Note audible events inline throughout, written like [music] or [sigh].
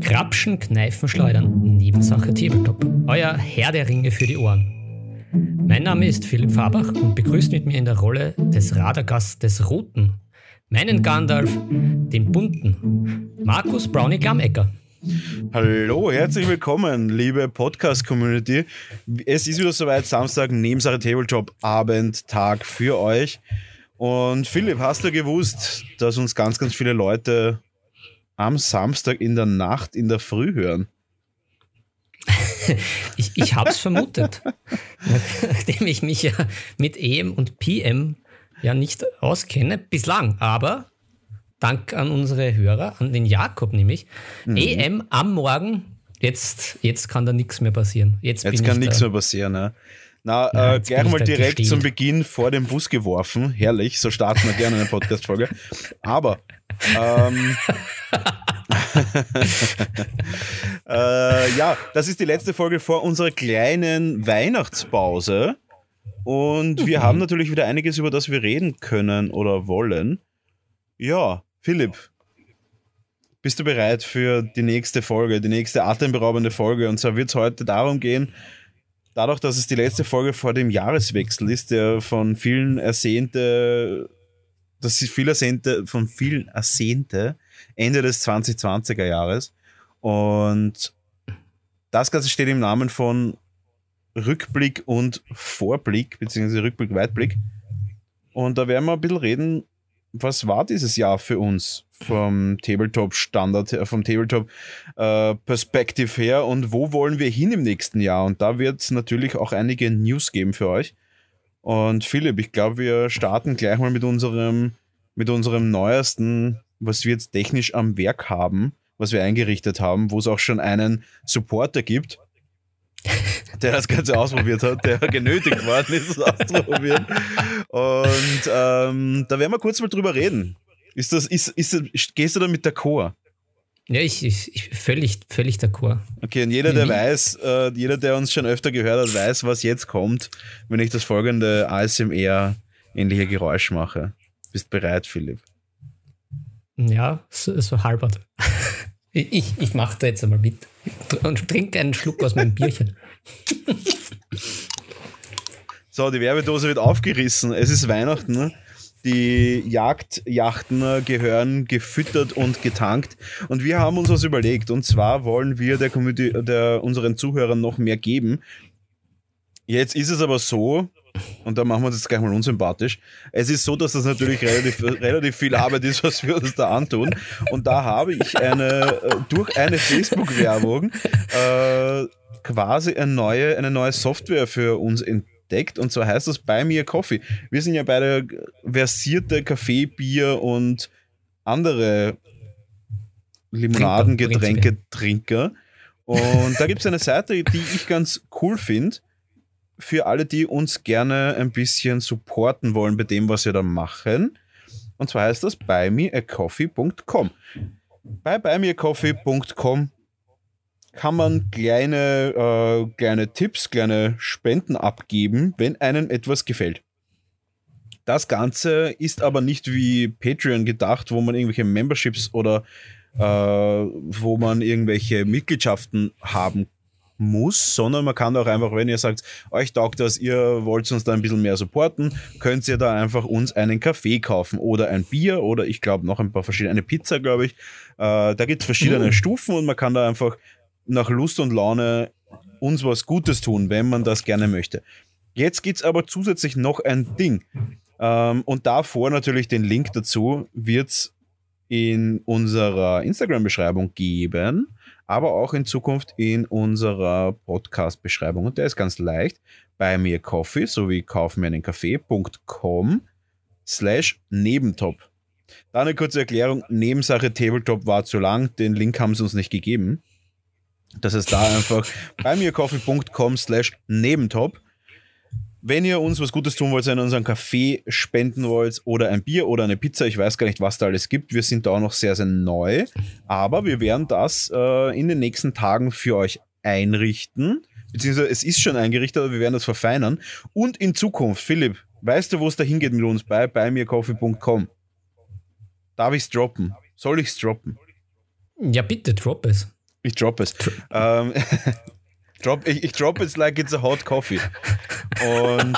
Krapschen, Kneifen, Schleudern, Nebensache Tabletop. Euer Herr der Ringe für die Ohren. Mein Name ist Philipp Fabach und begrüßt mit mir in der Rolle des Radagasts des Roten meinen Gandalf, den Bunten, Markus Brownie Glammecker. Hallo, herzlich willkommen, liebe Podcast-Community. Es ist wieder soweit, Samstag, Nebensache Tabletop, Abend, Tag für euch. Und Philipp, hast du gewusst, dass uns ganz, ganz viele Leute am Samstag in der Nacht, in der Früh hören? [laughs] ich ich habe es vermutet, [laughs] nachdem ich mich ja mit EM und PM ja nicht auskenne, bislang. Aber Dank an unsere Hörer, an den Jakob nämlich, mhm. EM am Morgen, jetzt, jetzt kann da nichts mehr passieren. Jetzt, jetzt kann nichts mehr passieren, ne? Na, ja, äh, gleich mal direkt gestehen. zum Beginn vor dem Bus geworfen. Herrlich, so starten wir gerne eine Podcast-Folge. Aber ähm, [laughs] äh, ja, das ist die letzte Folge vor unserer kleinen Weihnachtspause. Und wir mhm. haben natürlich wieder einiges, über das wir reden können oder wollen. Ja, Philipp, bist du bereit für die nächste Folge, die nächste atemberaubende Folge? Und zwar wird es heute darum gehen, dadurch, dass es die letzte Folge vor dem Jahreswechsel ist, der von vielen ersehnte, das ist viel ersehnte, von vielen ersehnte Ende des 2020er Jahres. Und das Ganze steht im Namen von Rückblick und Vorblick, beziehungsweise Rückblick, Weitblick. Und da werden wir ein bisschen reden, was war dieses Jahr für uns vom Tabletop-Standard, äh, vom Tabletop-Perspektive äh, her und wo wollen wir hin im nächsten Jahr? Und da wird es natürlich auch einige News geben für euch. Und Philipp, ich glaube, wir starten gleich mal mit unserem, mit unserem neuesten, was wir jetzt technisch am Werk haben, was wir eingerichtet haben, wo es auch schon einen Supporter gibt der das Ganze ausprobiert hat, der genötigt worden ist, es [laughs] auszuprobieren. Und ähm, da werden wir kurz mal drüber reden. Ist das, ist, ist, gehst du da mit der Chor? Ja, ich, ich, ich völlig, völlig d'accord. Okay, und jeder, der weiß, äh, jeder, der uns schon öfter gehört hat, weiß, was jetzt kommt, wenn ich das folgende ASMR-ähnliche Geräusch mache. Bist bereit, Philipp? Ja, so, so halbert. [laughs] Ich, ich mache da jetzt einmal mit und trinke einen Schluck aus meinem Bierchen. [laughs] So, die Werbedose wird aufgerissen. Es ist Weihnachten. Die Jagdjachten gehören gefüttert und getankt. Und wir haben uns was überlegt. Und zwar wollen wir der Community, der, unseren Zuhörern noch mehr geben. Jetzt ist es aber so, und da machen wir uns jetzt gleich mal unsympathisch. Es ist so, dass das natürlich relativ, relativ viel Arbeit ist, was wir uns da antun. Und da habe ich eine, äh, durch eine Facebook-Werbung äh, quasi eine neue, eine neue Software für uns entdeckt. Und zwar heißt das Buy Me a Coffee. Wir sind ja beide versierte Kaffee, Bier und andere Limonadengetränke Trinker. Und da gibt es eine Seite, die ich ganz cool finde für alle, die uns gerne ein bisschen supporten wollen bei dem, was wir da machen. Und zwar heißt das buymeacoffee.com. Bei buymeacoffee.com kann man kleine, äh, kleine Tipps, kleine Spenden abgeben, wenn einem etwas gefällt. Das Ganze ist aber nicht wie Patreon gedacht, wo man irgendwelche Memberships oder äh, wo man irgendwelche Mitgliedschaften haben muss, sondern man kann auch einfach, wenn ihr sagt, euch taugt das, ihr wollt uns da ein bisschen mehr supporten, könnt ihr da einfach uns einen Kaffee kaufen oder ein Bier oder ich glaube noch ein paar verschiedene, eine Pizza, glaube ich. Äh, da gibt es verschiedene mhm. Stufen und man kann da einfach nach Lust und Laune uns was Gutes tun, wenn man das gerne möchte. Jetzt gibt es aber zusätzlich noch ein Ding. Ähm, und davor natürlich den Link dazu wird es in unserer Instagram-Beschreibung geben aber auch in Zukunft in unserer Podcast-Beschreibung. Und der ist ganz leicht. Bei mir Coffee sowie kauf mir einen Kaffee.com slash Nebentop. Da eine kurze Erklärung. Nebensache Tabletop war zu lang. Den Link haben sie uns nicht gegeben. Das heißt da einfach [laughs] bei mir coffee.com slash Nebentop wenn ihr uns was Gutes tun wollt, wenn ihr uns einen Kaffee spenden wollt oder ein Bier oder eine Pizza, ich weiß gar nicht, was da alles gibt. Wir sind da auch noch sehr, sehr neu. Aber wir werden das äh, in den nächsten Tagen für euch einrichten. Beziehungsweise es ist schon eingerichtet, aber wir werden das verfeinern. Und in Zukunft, Philipp, Weißt du, wo es da hingeht mit uns? Bei beimircoffee.com. Darf ich's droppen? Soll ich's droppen? Ja, bitte, drop es. Ich drop es. ähm, [laughs] drop, ich, ich drop es like it's a hot coffee. Und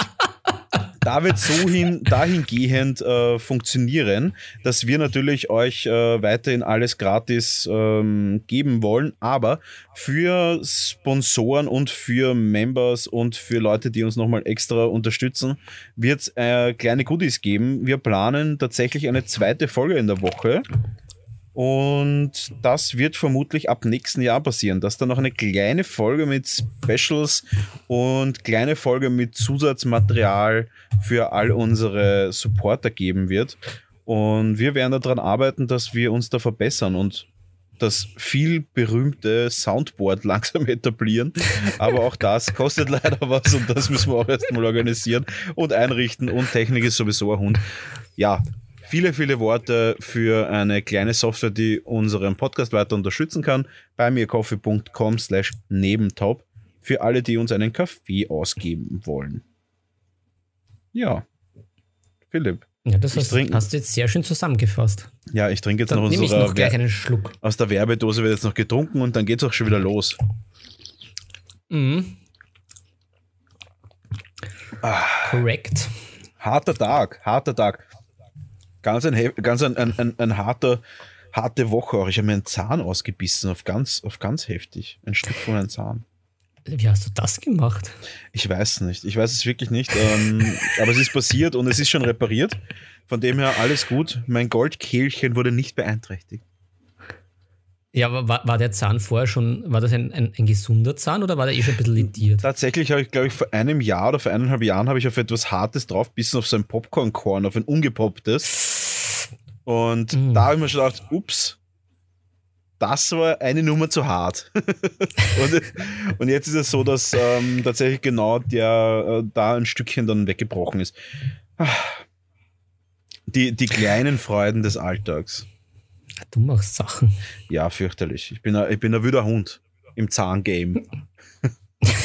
da wird so hin, dahingehend äh, funktionieren, dass wir natürlich euch äh, weiterhin alles gratis ähm, geben wollen, aber für Sponsoren und für Members und für Leute, die uns nochmal extra unterstützen, wird es äh, kleine Goodies geben. Wir planen tatsächlich eine zweite Folge in der Woche. Und das wird vermutlich ab nächsten Jahr passieren, dass da noch eine kleine Folge mit Specials und kleine Folge mit Zusatzmaterial für all unsere Supporter geben wird. Und wir werden daran arbeiten, dass wir uns da verbessern und das viel berühmte Soundboard [laughs] langsam etablieren. Aber auch das kostet leider was und das müssen wir auch erstmal organisieren und einrichten. Und Technik ist sowieso ein Hund. Ja, viele, viele Worte für eine kleine Software, die unseren Podcast weiter unterstützen kann. Bei mircoffee.com slash nebentop für alle, die uns einen Kaffee ausgeben wollen. Ja, Philipp. Ja, das hast, hast, du jetzt sehr schön zusammengefasst. Ja, ich trinke jetzt dann noch nehme ich noch gleich einen Schluck. Aus der Werbedose wird jetzt noch getrunken und dann geht es auch schon wieder los. Mhm. Ah. Korrekt. Harter Tag, harter Tag. Ganz ein, ganz ein, ein, ein, ein harter, harte Woche auch. Ich habe mir einen Zahn ausgebissen, auf ganz, auf ganz heftig. Ein Stück von einem Zahn. Wie hast du das gemacht? Ich weiß nicht. Ich weiß es wirklich nicht. Ähm, [laughs] aber es ist passiert und es ist schon repariert. Von dem her alles gut. Mein Goldkehlchen wurde nicht beeinträchtigt. Ja, aber war, war der Zahn vorher schon, war das ein, ein, ein, gesunder Zahn oder war der eh schon ein bisschen lediert? Tatsächlich habe ich, glaube ich, vor einem Jahr oder vor eineinhalb Jahren habe ich auf etwas Hartes drauf, bis auf so ein Popcornkorn, auf ein ungepopptes. Und mhm. da habe ich mir schon gedacht, ups, das war eine Nummer zu hart. [laughs] und, und, jetzt ist es so, dass ähm, tatsächlich genau der äh, da ein Stückchen dann weggebrochen ist. Die, die kleinen Freuden des Alltags. Du machst Sachen. Ja, fürchterlich. Ich bin ein, ich bin ein wilder Hund im Zahngame. [laughs]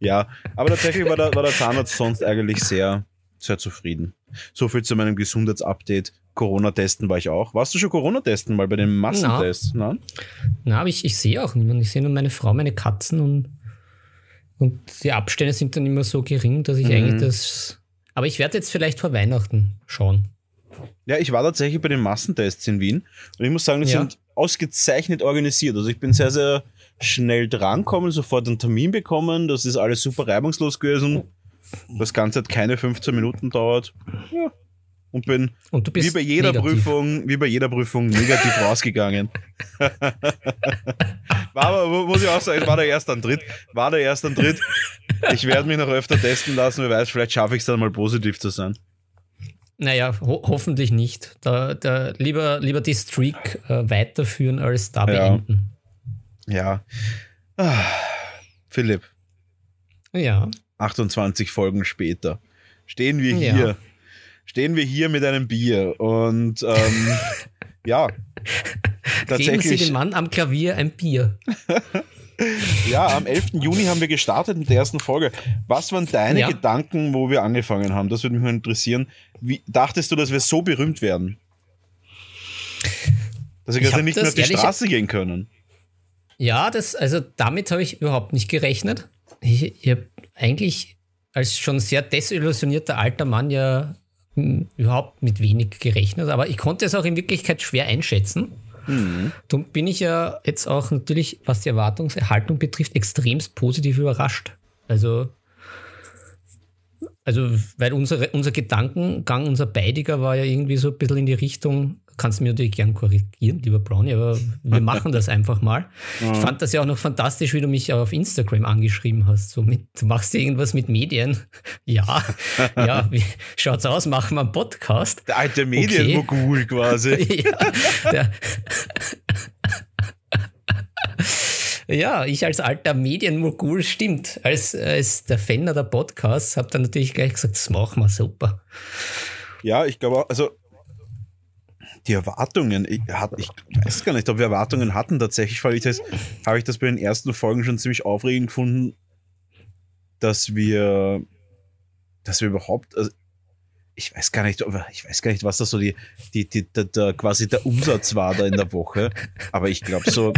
ja, aber tatsächlich war der, war der Zahnarzt sonst eigentlich sehr, sehr zufrieden. So viel zu meinem Gesundheitsupdate. Corona-Testen war ich auch. Warst du schon Corona-Testen mal bei den Massentests? Na, na aber ich, ich sehe auch niemanden. Ich sehe nur meine Frau, meine Katzen und, und die Abstände sind dann immer so gering, dass ich mhm. eigentlich das. Aber ich werde jetzt vielleicht vor Weihnachten schauen. Ja, ich war tatsächlich bei den Massentests in Wien und ich muss sagen, die ja. sind ausgezeichnet organisiert. Also ich bin sehr, sehr schnell drankommen, sofort einen Termin bekommen. Das ist alles super reibungslos gewesen. Das Ganze hat keine 15 Minuten dauert. Ja, und bin und wie bei jeder negativ. Prüfung, wie bei jeder Prüfung negativ [laughs] rausgegangen. war aber, muss ich auch sagen, war der erste an Dritt. War der erste an Dritt. Ich werde mich noch öfter testen lassen, wer weiß, vielleicht schaffe ich es dann mal positiv zu sein. Naja, ho hoffentlich nicht. Da, da lieber, lieber die Streak äh, weiterführen als da beenden. Ja. Ah, Philipp. Ja. 28 Folgen später stehen wir hier. Stehen wir hier mit einem Bier und ähm, [laughs] ja, tatsächlich. Geben Sie dem Mann am Klavier ein Bier. [laughs] ja, am 11. Juni haben wir gestartet mit der ersten Folge. Was waren deine ja. Gedanken, wo wir angefangen haben? Das würde mich mal interessieren. Wie dachtest du, dass wir so berühmt werden? Dass wir quasi nicht mehr auf die Straße gehen können. Ja, das, also damit habe ich überhaupt nicht gerechnet. Ich, ich habe eigentlich als schon sehr desillusionierter alter Mann ja überhaupt mit wenig gerechnet, aber ich konnte es auch in Wirklichkeit schwer einschätzen. Mhm. Darum bin ich ja jetzt auch natürlich, was die Erwartungserhaltung betrifft, extremst positiv überrascht. Also, also weil unsere, unser Gedankengang, unser Beidiger war ja irgendwie so ein bisschen in die Richtung, kannst mir natürlich gern korrigieren, lieber Brownie, aber wir [laughs] machen das einfach mal. Ja. Ich fand das ja auch noch fantastisch, wie du mich auf Instagram angeschrieben hast. So mit, du machst irgendwas mit Medien. [laughs] Ja, [laughs] ja, wie schaut's aus? Machen wir einen Podcast. Der alte Medienmogul okay. quasi. ja, ja, ich als alter Medienmogul stimmt. Als, als der Fenner der Podcasts habe dann natürlich gleich gesagt, das machen wir super. Ja, ich glaube, also die Erwartungen, ich, ich, weiß gar nicht, ob wir Erwartungen hatten tatsächlich, weil ich das, habe ich das bei den ersten Folgen schon ziemlich aufregend gefunden, dass wir dass wir überhaupt, also ich weiß gar nicht, ich weiß gar nicht, was da so die, die, die, der, der, quasi der Umsatz war da in der Woche. Aber ich glaube so,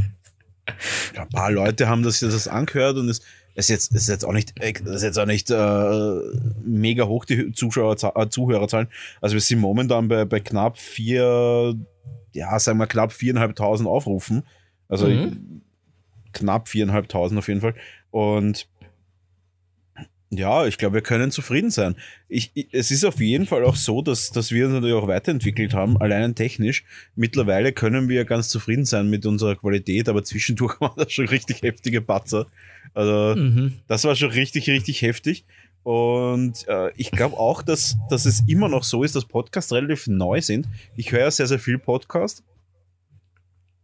ein paar Leute haben das, das angehört und es ist jetzt, ist jetzt auch nicht, ist jetzt auch nicht äh, mega hoch, die Zuschauer, äh, Zuhörerzahlen. Also wir sind momentan bei, bei knapp vier, ja, sagen wir knapp viereinhalbtausend Aufrufen. Also mhm. knapp viereinhalbtausend auf jeden Fall. Und ja, ich glaube, wir können zufrieden sein. Ich, ich, es ist auf jeden Fall auch so, dass, dass wir uns natürlich auch weiterentwickelt haben, allein technisch. Mittlerweile können wir ganz zufrieden sein mit unserer Qualität, aber zwischendurch [laughs] waren das schon richtig heftige Patzer. Also, mhm. das war schon richtig, richtig heftig. Und äh, ich glaube auch, dass, dass es immer noch so ist, dass Podcasts relativ neu sind. Ich höre ja sehr, sehr viel Podcast.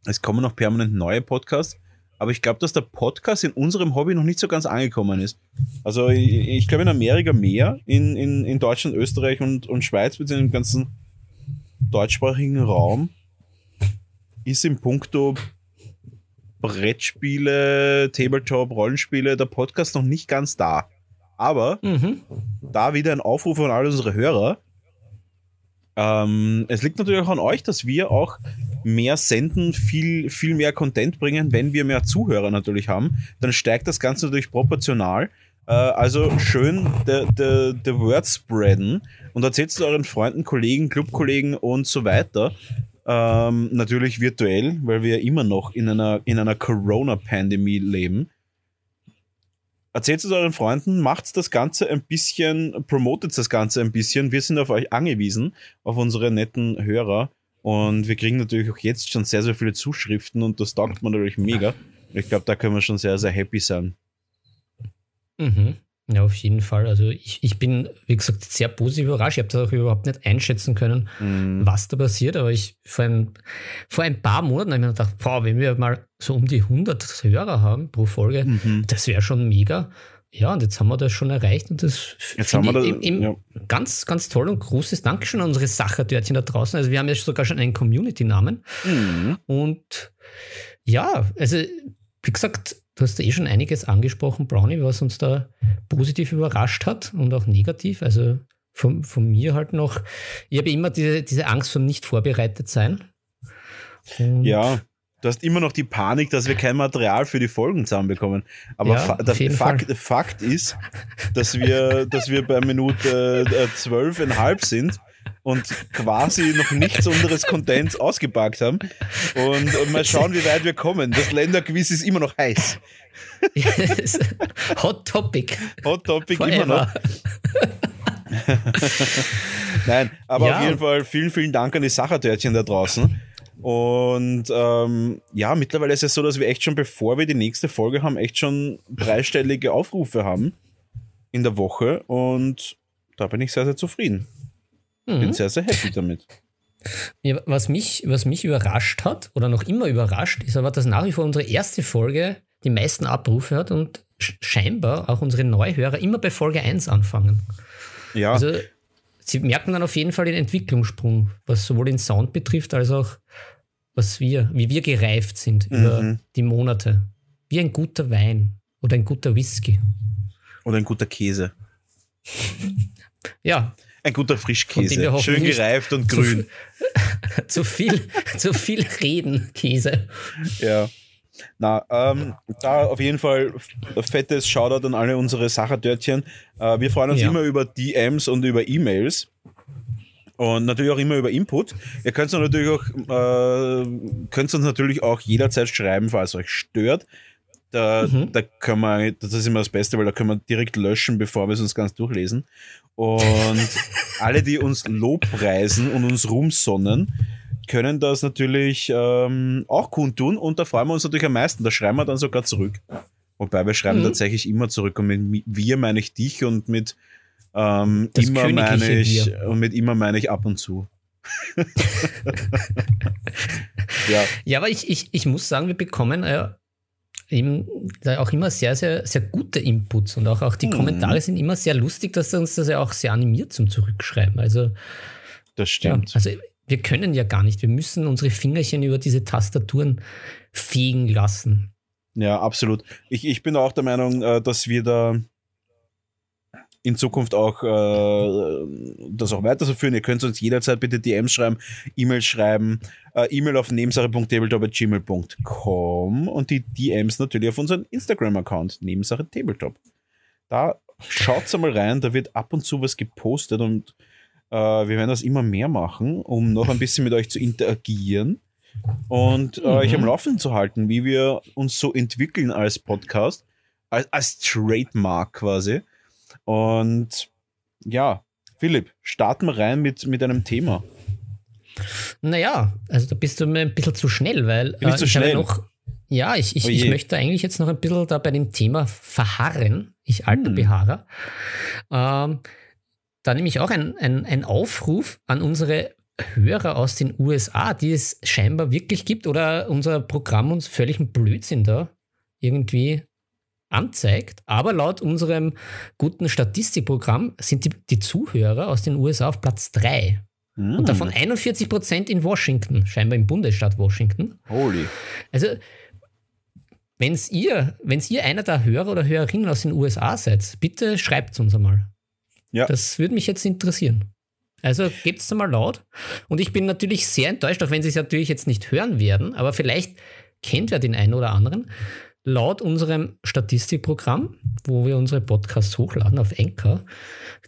Es kommen noch permanent neue Podcasts. Aber ich glaube, dass der Podcast in unserem Hobby noch nicht so ganz angekommen ist. Also ich, ich glaube in Amerika mehr, in, in, in Deutschland, Österreich und, und Schweiz, beziehungsweise im ganzen deutschsprachigen Raum, ist im Punkto Brettspiele, Tabletop, Rollenspiele der Podcast noch nicht ganz da. Aber mhm. da wieder ein Aufruf an alle unsere Hörer. Ähm, es liegt natürlich auch an euch, dass wir auch mehr senden, viel, viel mehr Content bringen, wenn wir mehr Zuhörer natürlich haben, dann steigt das Ganze natürlich proportional. Äh, also schön the, the, the Word spreaden und erzählt es euren Freunden, Kollegen, Clubkollegen und so weiter. Ähm, natürlich virtuell, weil wir immer noch in einer, in einer Corona-Pandemie leben. Erzählt es euren Freunden, macht das Ganze ein bisschen, promotet das Ganze ein bisschen. Wir sind auf euch angewiesen, auf unsere netten Hörer. Und wir kriegen natürlich auch jetzt schon sehr, sehr viele Zuschriften und das taugt man natürlich mega. Ich glaube, da können wir schon sehr, sehr happy sein. Mhm. Ja, auf jeden Fall. Also ich, ich bin, wie gesagt, sehr positiv überrascht. Ich habe das auch überhaupt nicht einschätzen können, mhm. was da passiert. Aber ich vor ein, vor ein paar Monaten habe ich mir gedacht, boah, wenn wir mal so um die 100 Hörer haben pro Folge, mhm. das wäre schon mega. Ja, und jetzt haben wir das schon erreicht und das jetzt haben wir das, eben, eben ja. ganz, ganz toll und großes Dankeschön an unsere Sachertörtchen da draußen. Also wir haben ja sogar schon einen Community-Namen. Mhm. Und ja, also wie gesagt, du hast eh schon einiges angesprochen, Brownie, was uns da positiv überrascht hat und auch negativ. Also von, von mir halt noch, ich habe immer diese, diese Angst vom nicht vorbereitet sein. Und ja, Du hast immer noch die Panik, dass wir kein Material für die Folgen zusammenbekommen. Aber ja, Fakt, Fakt, ist, dass wir, dass wir bei Minute äh, zwölfeinhalb sind und quasi noch nichts unseres Contents ausgepackt haben. Und, und mal schauen, wie weit wir kommen. Das Länderquiz ist immer noch heiß. Hot Topic. Hot Topic Forever. immer noch. Nein, aber ja. auf jeden Fall vielen, vielen Dank an die Sachertörtchen da draußen. Und ähm, ja, mittlerweile ist es so, dass wir echt schon, bevor wir die nächste Folge haben, echt schon dreistellige Aufrufe haben in der Woche. Und da bin ich sehr, sehr zufrieden. Mhm. Bin sehr, sehr happy damit. Ja, was, mich, was mich überrascht hat oder noch immer überrascht, ist aber, dass nach wie vor unsere erste Folge die meisten Abrufe hat und scheinbar auch unsere Neuhörer immer bei Folge 1 anfangen. Ja. Also sie merken dann auf jeden Fall den Entwicklungssprung, was sowohl den Sound betrifft, als auch was wir, wie wir gereift sind mhm. über die Monate. Wie ein guter Wein oder ein guter Whisky. Oder ein guter Käse. ja. Ein guter Frischkäse. Schön gereift und grün. [laughs] Zu, viel, zu viel reden, Käse. Ja. Na, ähm, da auf jeden Fall fettes Shoutout an alle unsere Sachertörtchen. Äh, wir freuen uns ja. immer über DMs und über E-Mails. Und natürlich auch immer über Input. Ihr könnt uns natürlich auch, äh, könnt uns natürlich auch jederzeit schreiben, falls euch stört. Da, mhm. da können wir, das ist immer das Beste, weil da können wir direkt löschen, bevor wir es uns ganz durchlesen. Und alle, die uns Lobpreisen und uns rumsonnen, können das natürlich ähm, auch kundtun und da freuen wir uns natürlich am meisten. Da schreiben wir dann sogar zurück. Wobei wir schreiben mhm. tatsächlich immer zurück und mit wir meine ich dich und mit ähm, immer meine ich und mit immer meine ich ab und zu. [laughs] ja. ja, aber ich, ich, ich muss sagen, wir bekommen äh, eben auch immer sehr, sehr, sehr gute Inputs und auch, auch die mhm. Kommentare sind immer sehr lustig, dass uns das ja auch sehr animiert zum Zurückschreiben. Also, das stimmt. Ja, also wir können ja gar nicht. Wir müssen unsere Fingerchen über diese Tastaturen fegen lassen. Ja, absolut. Ich, ich bin auch der Meinung, äh, dass wir da in Zukunft auch äh, das auch weiterzuführen. Ihr könnt uns jederzeit bitte DMs schreiben, E-Mails schreiben, äh, E-Mail auf nebensache.tabletop.gmail.com und die DMs natürlich auf unseren Instagram-Account, Nebensache Tabletop. Da schaut's einmal rein, da wird ab und zu was gepostet und äh, wir werden das immer mehr machen, um noch ein bisschen mit euch zu interagieren und äh, euch am Mhm. Laufen zu halten, wie wir uns so entwickeln als Podcast, als, als Trademark quasi. Und ja, Philipp, starten wir rein mit, mit einem Thema. Naja, also da bist du mir ein bisschen zu schnell, weil Bin ich zu habe schnell? noch. Ja, ich, ich, Oh ich möchte eigentlich jetzt noch ein bisschen da bei dem Thema verharren, ich alter Hm. Beharrer. Ähm, da nämlich auch ein, ein, ein Aufruf an unsere Hörer aus den USA, die es scheinbar wirklich gibt oder unser Programm uns völligen Blödsinn da irgendwie anzeigt. Aber laut unserem guten Statistikprogramm sind die, die Zuhörer aus den USA auf Platz 3. Hm, Und davon 41 Prozent in Washington, scheinbar im Bundesstaat Washington. Holy. Also, wenn's ihr, wenn's ihr einer der Hörer oder Hörerinnen aus den USA seid, bitte schreibt es uns einmal. Ja. Das würde mich jetzt interessieren. Also gebt es mal laut. Und ich bin natürlich sehr enttäuscht, auch wenn sie es natürlich jetzt nicht hören werden, aber vielleicht kennt wer den einen oder anderen. Laut unserem Statistikprogramm, wo wir unsere Podcasts hochladen auf Enker,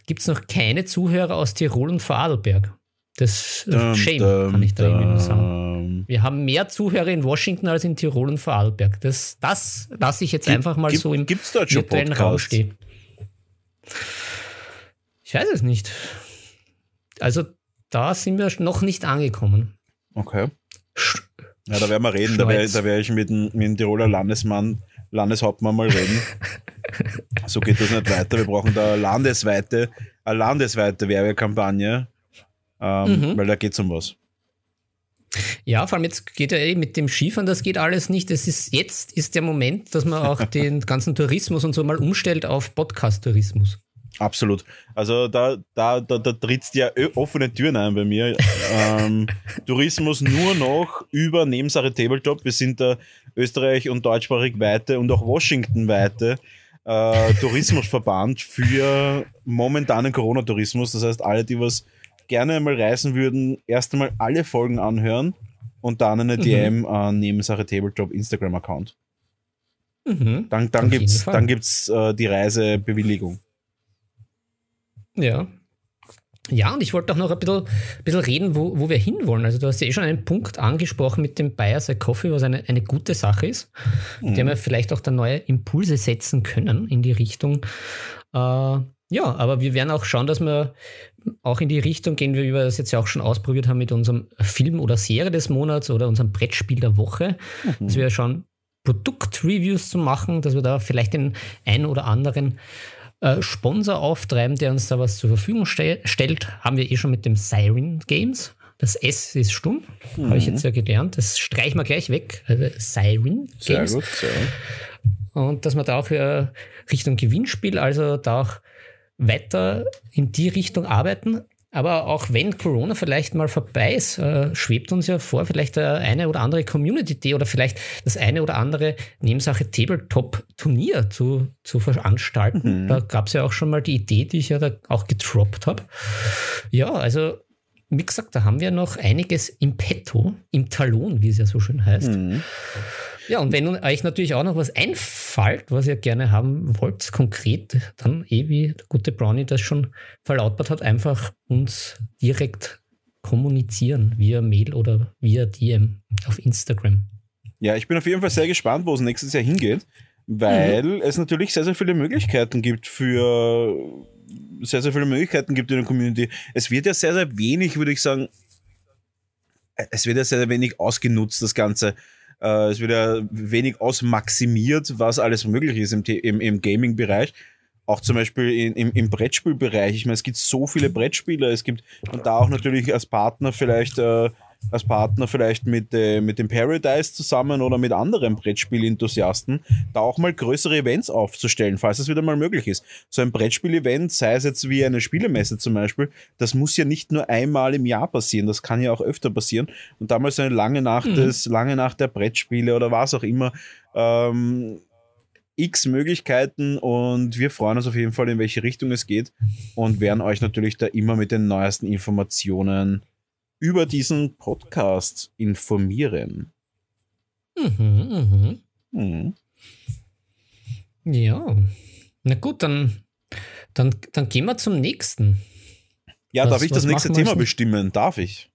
gibt es noch keine Zuhörer aus Tirol und Vorarlberg. Das ist Dum, Shame, dum, kann ich da irgendwie nur sagen. Wir haben mehr Zuhörer in Washington als in Tirol und Vorarlberg. Das, das lasse ich jetzt Gibt- einfach mal so im virtuellen Raum stehen. Ich weiß es nicht. Also da sind wir noch nicht angekommen. Okay. Sch- Ja, da werden wir reden. Da werde Schneuz. da werd ich mit dem, mit dem Tiroler Landesmann, Landeshauptmann mal reden. [laughs] so geht das nicht weiter. Wir brauchen da eine landesweite, eine landesweite Werbekampagne, ähm, Mhm. weil da geht es um was. Ja, vor allem jetzt geht ja eh mit dem Skifahren, das geht alles nicht. Das ist, jetzt ist der Moment, dass man auch [laughs] den ganzen Tourismus und so mal umstellt auf Podcast-Tourismus. Absolut. Also da, da, da, da trittst ja ö- offene Türen ein bei mir. ähm, [laughs] Tourismus nur noch über Nebensache Tabletop. Wir sind der Österreich- und deutschsprachig weite und auch Washington-weite äh, Tourismusverband für momentanen Corona-Tourismus. Das heißt, alle, die was gerne einmal reisen würden, erst einmal alle Folgen anhören und dann eine Mhm. DM an Nebensache Tabletop Instagram-Account. Mhm. Dann, dann Auf dann gibt's äh, die Reisebewilligung. Ja. Ja, und ich wollte auch noch ein bisschen, bisschen reden, wo, wo wir hinwollen. Also du hast ja eh schon einen Punkt angesprochen mit dem Buyer Side Coffee, was eine, eine gute Sache ist, mit der wir vielleicht auch da neue Impulse setzen können in die Richtung. Äh, ja, aber wir werden auch schauen, dass wir auch in die Richtung gehen, wie wir das jetzt ja auch schon ausprobiert haben mit unserem Film oder Serie des Monats oder unserem Brettspiel der Woche, dass wir schauen, Produktreviews zu machen, dass wir da vielleicht den einen oder anderen äh, Sponsor auftreiben, der uns da was zur Verfügung stell stellt. Haben wir eh schon mit dem Siren Games. Das S ist stumm, habe ich jetzt ja gelernt. Das streichen wir gleich weg. Also Siren Sehr Games. gut. Sehr gut. Und dass wir da auch äh, Richtung Gewinnspiel, also da auch weiter in die Richtung arbeiten. Aber auch wenn Corona vielleicht mal vorbei ist, äh, schwebt uns ja vor, vielleicht äh, eine oder andere Community-Idee oder vielleicht das eine oder andere Nebensache Tabletop-Turnier zu, zu veranstalten. Da gab es ja auch schon mal die Idee, die ich ja da auch getroppt habe. Ja, also wie gesagt, da haben wir noch einiges im Petto, im Talon, wie es ja so schön heißt. Mhm. Ja, und wenn euch natürlich auch noch was einfällt, was ihr gerne haben wollt, konkret, dann eh wie der gute Brownie das schon verlautbart hat, einfach uns direkt kommunizieren via Mail oder via DM auf Instagram. Ja, ich bin auf jeden Fall sehr gespannt, wo es nächstes Jahr hingeht, weil Mhm. es natürlich sehr, sehr viele Möglichkeiten gibt für sehr, sehr viele Möglichkeiten gibt in der Community. Es wird ja sehr, sehr wenig, würde ich sagen, es wird ja sehr, sehr wenig ausgenutzt, das Ganze. Äh, Es wird ja wenig ausmaximiert, was alles möglich ist im, im, im Gaming-Bereich. Auch zum Beispiel in, im, im Brettspielbereich. Ich meine, es gibt so viele Brettspieler. Es gibt, und da auch natürlich als Partner vielleicht, äh, als Partner vielleicht mit, äh, mit dem Paradise zusammen oder mit anderen Brettspielenthusiasten, da auch mal größere Events aufzustellen, falls es wieder mal möglich ist. So ein Brettspiel-Event, sei es jetzt wie eine Spielemesse zum Beispiel, das muss ja nicht nur einmal im Jahr passieren, das kann ja auch öfter passieren. Und damals eine lange Nacht des, lange Nacht der Brettspiele oder was auch immer, ähm, x Möglichkeiten und wir freuen uns auf jeden Fall, in welche Richtung es geht und werden euch natürlich da immer mit den neuesten Informationen über diesen Podcast informieren. Mhm, mhm. Mhm. Ja. Na gut, dann, dann, dann gehen wir zum nächsten. Ja, Was- darf ich das nächste Thema bestimmen? Darf ich?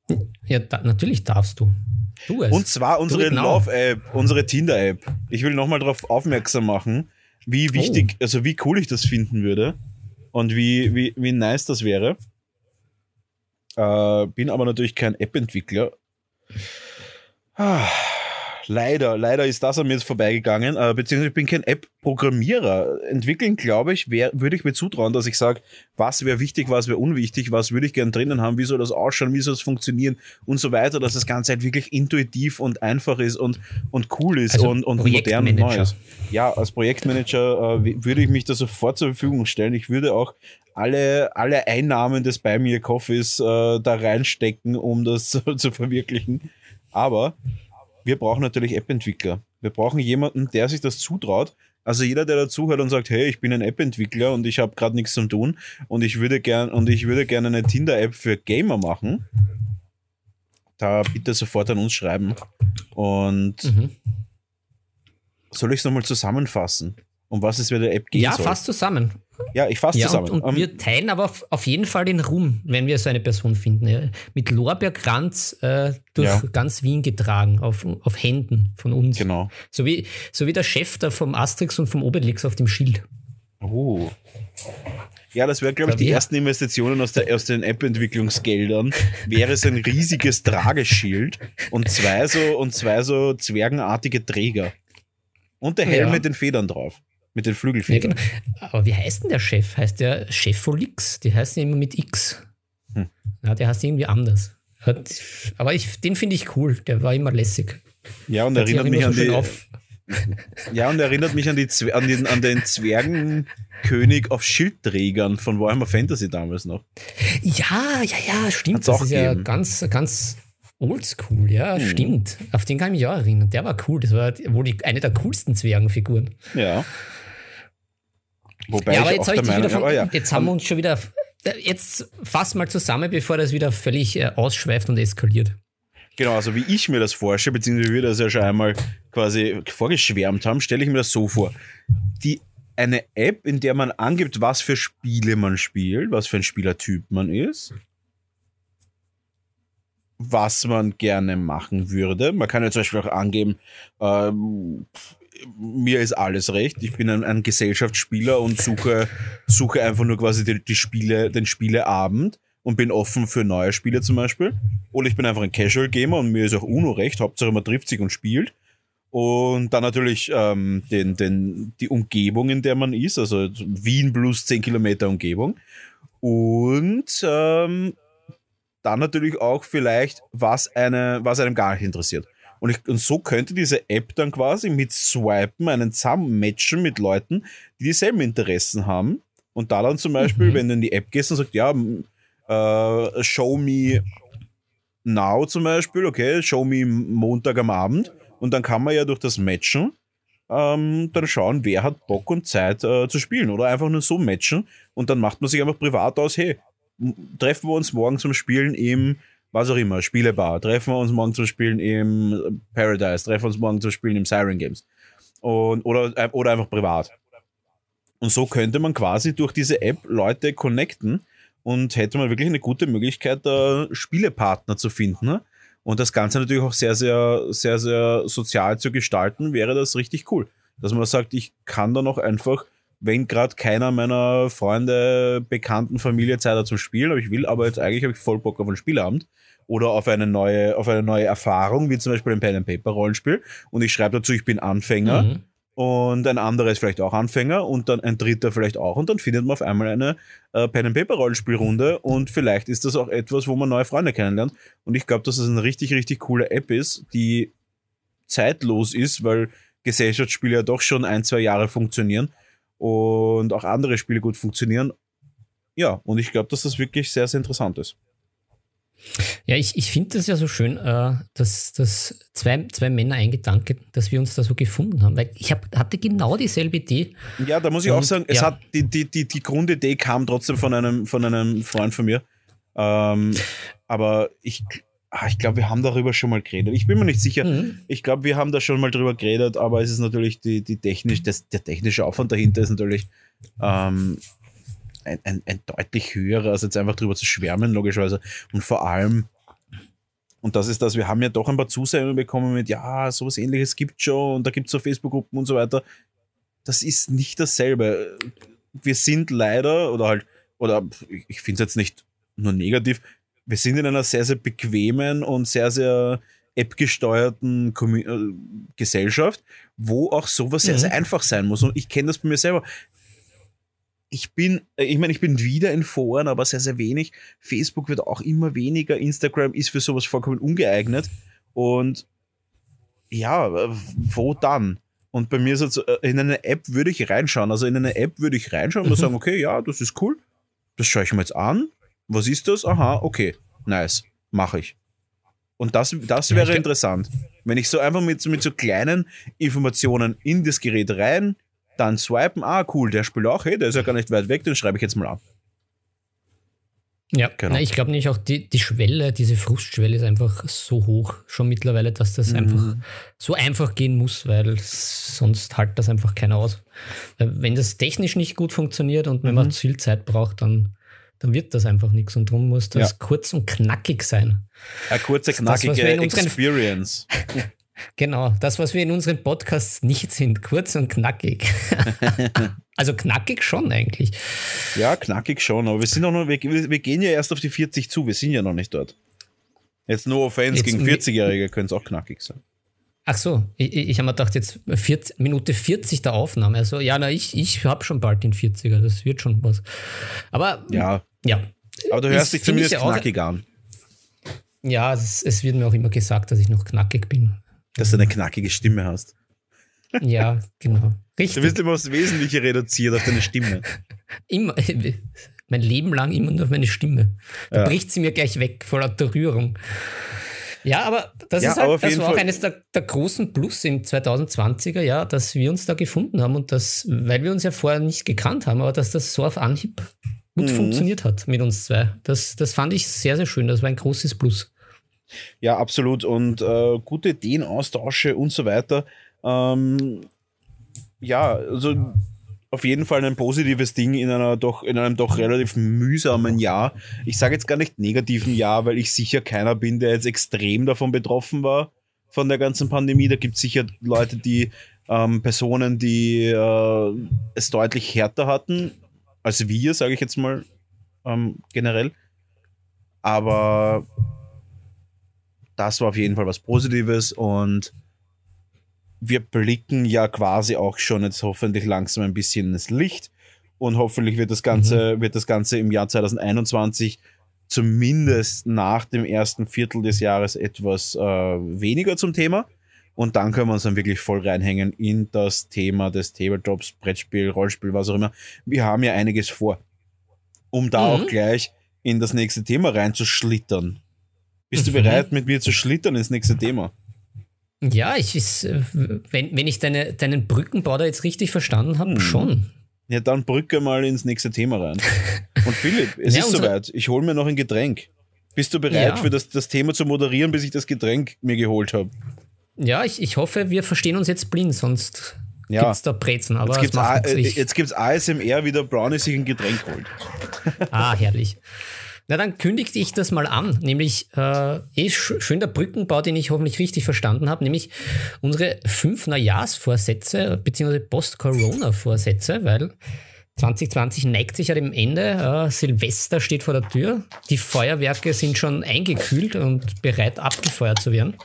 Ja, da, natürlich darfst du. Du es. Und zwar unsere. Love-App, unsere Tinder-App. Ich will nochmal darauf aufmerksam machen, wie Oh. wichtig, also wie cool ich das finden würde und wie, wie, wie nice das wäre. Äh, bin aber natürlich kein App-Entwickler. Ah, leider, leider ist das an mir jetzt vorbeigegangen, äh, beziehungsweise ich bin kein App-Programmierer. Entwickeln, glaube ich, wär, würde ich mir zutrauen, dass ich sage, was wäre wichtig, was wäre unwichtig, was würde ich gern drinnen haben, wie soll das ausschauen, wie soll das funktionieren und so weiter, dass das Ganze halt wirklich intuitiv und einfach ist und, und cool ist Also und, und modern und neu ist. Ja, als Projektmanager äh, würde ich mich da sofort zur Verfügung stellen. Ich würde auch alle, alle Einnahmen des Me a Coffees äh, da reinstecken, um das [laughs] zu verwirklichen. Aber wir brauchen natürlich App-Entwickler. Wir brauchen jemanden, der sich das zutraut. Also jeder, der dazuhört und sagt, hey, ich bin ein App-Entwickler und ich habe gerade nichts zum tun und ich würde gern und ich würde gerne eine Tinder-App für Gamer machen, da bitte sofort an uns schreiben. Und Mhm. soll ich es nochmal zusammenfassen? Um was es bei der App gehen Ja, soll? fast zusammen. Ja, ich fasse Ja, zusammen. und, und Ähm, wir teilen aber auf, auf jeden Fall den Ruhm, wenn wir so eine Person finden. Ja. Mit Lorbeerkranz äh, durch Ja. ganz Wien getragen, auf, auf Händen von uns. genau. So, wie, so wie der Chef da vom Asterix und vom Obelix auf dem Schild. Oh. Ja, das wäre, glaube ich, die ersten Investitionen aus, der, aus den App-Entwicklungsgeldern. Wäre es ein riesiges Trageschild und zwei so, und zwei so zwergenartige Träger. Und der Helm Ja. mit den Federn drauf. Mit den Ja, Flügelfedern. genau. Aber wie heißt denn der Chef? Heißt der Chefolix? Die heißen ja immer mit X. Hm. Ja, der heißt irgendwie anders. Hat, aber ich, den finde ich cool. Der war immer lässig. Ja, und Hat erinnert mich an so schön die, auf. [laughs] ja, und erinnert mich an, die, an, den, an den Zwergenkönig auf Schildträgern von Warhammer Fantasy damals noch. Ja, ja, ja, stimmt. Hat's das ist ja gegeben. ganz, ganz oldschool. Ja, Hm. stimmt. Auf den kann ich mich auch erinnern. Der war cool. Das war wohl die, eine der coolsten Zwergenfiguren. Ja. Wobei ja, aber ich jetzt, ich Meinung von, aber ja. jetzt haben wir uns schon wieder. Jetzt fass mal zusammen, bevor das wieder völlig äh, ausschweift und eskaliert. Genau, also wie ich mir das vorstelle, beziehungsweise wir das ja schon einmal quasi vorgeschwärmt haben, stelle ich mir das so vor. Die, eine App, in der man angibt, was für Spiele man spielt, was für ein Spielertyp man ist, was man gerne machen würde. Man kann ja zum Beispiel auch angeben, ähm, mir ist alles recht. Ich bin ein, ein Gesellschaftsspieler und suche, suche einfach nur quasi die, die Spiele, den Spieleabend und bin offen für neue Spiele zum Beispiel. Oder ich bin einfach ein Casual Gamer und mir ist auch UNO recht. Hauptsache man trifft sich und spielt. Und dann natürlich ähm, den, den, die Umgebung, in der man ist, also Wien plus 10 Kilometer Umgebung. Und ähm, dann natürlich auch vielleicht, was, eine, was einem gar nicht interessiert. Und, ich, und so könnte diese App dann quasi mit Swipen einen zusammenmatchen mit Leuten, die dieselben Interessen haben. Und da dann zum Beispiel, Mhm. wenn du in die App gehst und sagst, ja, äh, show me now zum Beispiel, okay, show me Montag am Abend. Und dann kann man ja durch das Matchen ähm, dann schauen, wer hat Bock und Zeit äh, zu spielen. Oder einfach nur so matchen. Und dann macht man sich einfach privat aus, hey, treffen wir uns morgen zum Spielen im, was auch immer, Spielebar. Treffen wir uns morgen zum Spielen im Paradise. Treffen wir uns morgen zum Spielen im Siren Games. Und, oder, äh, oder einfach privat. Und so könnte man quasi durch diese App Leute connecten und hätte man wirklich eine gute Möglichkeit, da Spielepartner zu finden. Ne? Und das Ganze natürlich auch sehr, sehr, sehr, sehr sozial zu gestalten, wäre das richtig cool. Dass man sagt, ich kann da noch einfach, wenn gerade keiner meiner Freunde, Bekannten, Familie Zeit hat zum Spielen, aber ich will, aber jetzt eigentlich habe ich voll Bock auf einen Spielabend oder auf eine neue, auf eine neue Erfahrung, wie zum Beispiel ein Pen and Paper Rollenspiel. Und ich schreibe dazu, ich bin Anfänger. Mhm. und ein anderer ist vielleicht auch Anfänger und dann ein dritter vielleicht auch. Und dann findet man auf einmal eine äh, Pen and Paper Rollenspielrunde. Und vielleicht ist das auch etwas, wo man neue Freunde kennenlernt. Und ich glaube, dass es eine richtig richtig coole App ist, die zeitlos ist, weil Gesellschaftsspiele ja doch schon ein zwei Jahre funktionieren und auch andere Spiele gut funktionieren. Ja, und ich glaube, dass das wirklich sehr sehr interessant ist. Ja, ich, ich finde das ja so schön, äh, dass, dass zwei, zwei Männer ein Gedanke, dass wir uns da so gefunden haben. Weil ich hab, hatte genau dieselbe Idee. Ja, da muss ich Und, auch sagen, es ja. hat die, die, die, die Grundidee kam trotzdem von einem, von einem Freund von mir. Ähm, aber ich, ah, ich glaube, wir haben darüber schon mal geredet. Ich bin mir nicht sicher. Mhm. Ich glaube, wir haben da schon mal drüber geredet, aber es ist natürlich die, die technisch, das, der technische Aufwand dahinter ist natürlich ähm, ein, ein, ein deutlich höherer, als jetzt einfach drüber zu schwärmen, logischerweise. Und vor allem, und das ist das, wir haben ja doch ein paar Zusendungen bekommen mit, ja, sowas ähnliches gibt schon und da gibt es so Facebook-Gruppen und so weiter. Das ist nicht dasselbe. Wir sind leider, oder halt, oder ich finde es jetzt nicht nur negativ, wir sind in einer sehr, sehr bequemen und sehr, sehr App-gesteuerten äh, Gesellschaft, wo auch sowas mhm. sehr, sehr einfach sein muss. Und ich kenne das bei mir selber ich bin, äh, ich meine, ich bin wieder in Foren, aber sehr, sehr wenig. Facebook wird auch immer weniger. Instagram ist für sowas vollkommen ungeeignet. Und ja, wo dann? Und bei mir ist es, äh, in eine App würde ich reinschauen. Also in eine App würde ich reinschauen und mhm. sagen, okay, ja, das ist cool. Das schaue ich mir jetzt an. Was ist das? Aha, okay, nice, mache ich. Und das, das wäre interessant. Wenn ich so einfach mit, mit so kleinen Informationen in das Gerät rein dann swipen, ah cool, der spielt auch, hey, der ist ja gar nicht weit weg, den schreibe ich jetzt mal an. Ja, genau. Na, ich glaube nicht, auch die, die Schwelle, diese Frustschwelle ist einfach so hoch schon mittlerweile, dass das mhm. einfach so einfach gehen muss, weil sonst halt das einfach keiner aus. Wenn das technisch nicht gut funktioniert und wenn mhm. man viel Zeit braucht, dann, dann wird das einfach nichts und darum muss das ja. kurz und knackig sein. Eine kurze, knackige das, Experience. [laughs] Genau, das, was wir in unseren Podcasts nicht sind, kurz und knackig. [laughs] also knackig schon eigentlich. Ja, knackig schon, aber wir sind auch noch, wir, wir, gehen ja erst auf die 40 zu, wir sind ja noch nicht dort. Jetzt nur Fans jetzt gegen 40-Jährige können es auch knackig sein. Ach so, ich, ich habe mir gedacht, jetzt 40, Minute 40 der Aufnahme. Also ja, na, ich, ich habe schon bald den 40er, das wird schon was. Aber ja, ja. Aber du hörst dich zumindest knackig an. Ja, es, es, wird mir auch immer gesagt, dass ich noch knackig bin dass du eine knackige Stimme hast. Ja, genau. Richtig. Du bist immer aufs Wesentliche reduziert, auf deine Stimme. [laughs] immer, [laughs] mein Leben lang immer nur auf meine Stimme. Da ja. bricht sie mir gleich weg vor lauter Rührung. Ja, aber das, ja, ist halt, das war Fall. auch eines der, der, großen Plus im 2020er Jahr, dass wir uns da gefunden haben und das, weil wir uns ja vorher nicht gekannt haben, aber dass das so auf Anhieb gut mhm. funktioniert hat mit uns zwei. Das, das fand ich sehr, sehr schön. Das war ein großes Plus. Ja, absolut. Und äh, gute Ideenaustausche und so weiter. Ähm, ja, also auf jeden Fall ein positives Ding in einer doch in einem doch relativ mühsamen Jahr. Ich sage jetzt gar nicht negativen Jahr, weil ich sicher keiner bin, der jetzt extrem davon betroffen war von der ganzen Pandemie. Da gibt es sicher Leute, die ähm, Personen, die äh, es deutlich härter hatten als wir, sage ich jetzt mal ähm, generell. Aber das war auf jeden Fall was Positives und wir blicken ja quasi auch schon jetzt hoffentlich langsam ein bisschen ins Licht und hoffentlich wird das Ganze, mhm. wird das Ganze im Jahr 2021 zumindest nach dem ersten Viertel des Jahres etwas äh, weniger zum Thema. Und dann können wir uns dann wirklich voll reinhängen in das Thema des Tabletops, Brettspiel, Rollspiel, was auch immer. Wir haben ja einiges vor, um da mhm. auch gleich in das nächste Thema reinzuschlittern. Bist du mhm. bereit, mit mir zu schlittern ins nächste Thema? Ja, ich ist, äh, wenn, wenn ich deine, deinen Brückenbau da jetzt richtig verstanden habe, hm. schon. Ja, dann brücke mal ins nächste Thema rein. [laughs] Und Philipp, es ja, ist soweit. Ich hole mir noch ein Getränk. Bist du bereit ja. für das, das Thema zu moderieren, bis ich das Getränk mir geholt habe? Ja, ich, ich hoffe, wir verstehen uns jetzt blind, sonst ja. gibt es da Brezen. Aber jetzt gibt es ASMR, wie der Brownie sich ein Getränk holt. [laughs] Ah, herrlich. Na, dann kündigte ich das mal an, nämlich äh, eh schön der Brückenbau, den ich hoffentlich richtig verstanden habe, nämlich unsere fünf Neujahrsvorsätze bzw. Post-Corona-Vorsätze, weil 2020 neigt sich ja dem Ende. Äh, Silvester steht vor der Tür. Die Feuerwerke sind schon eingekühlt und bereit abgefeuert zu werden.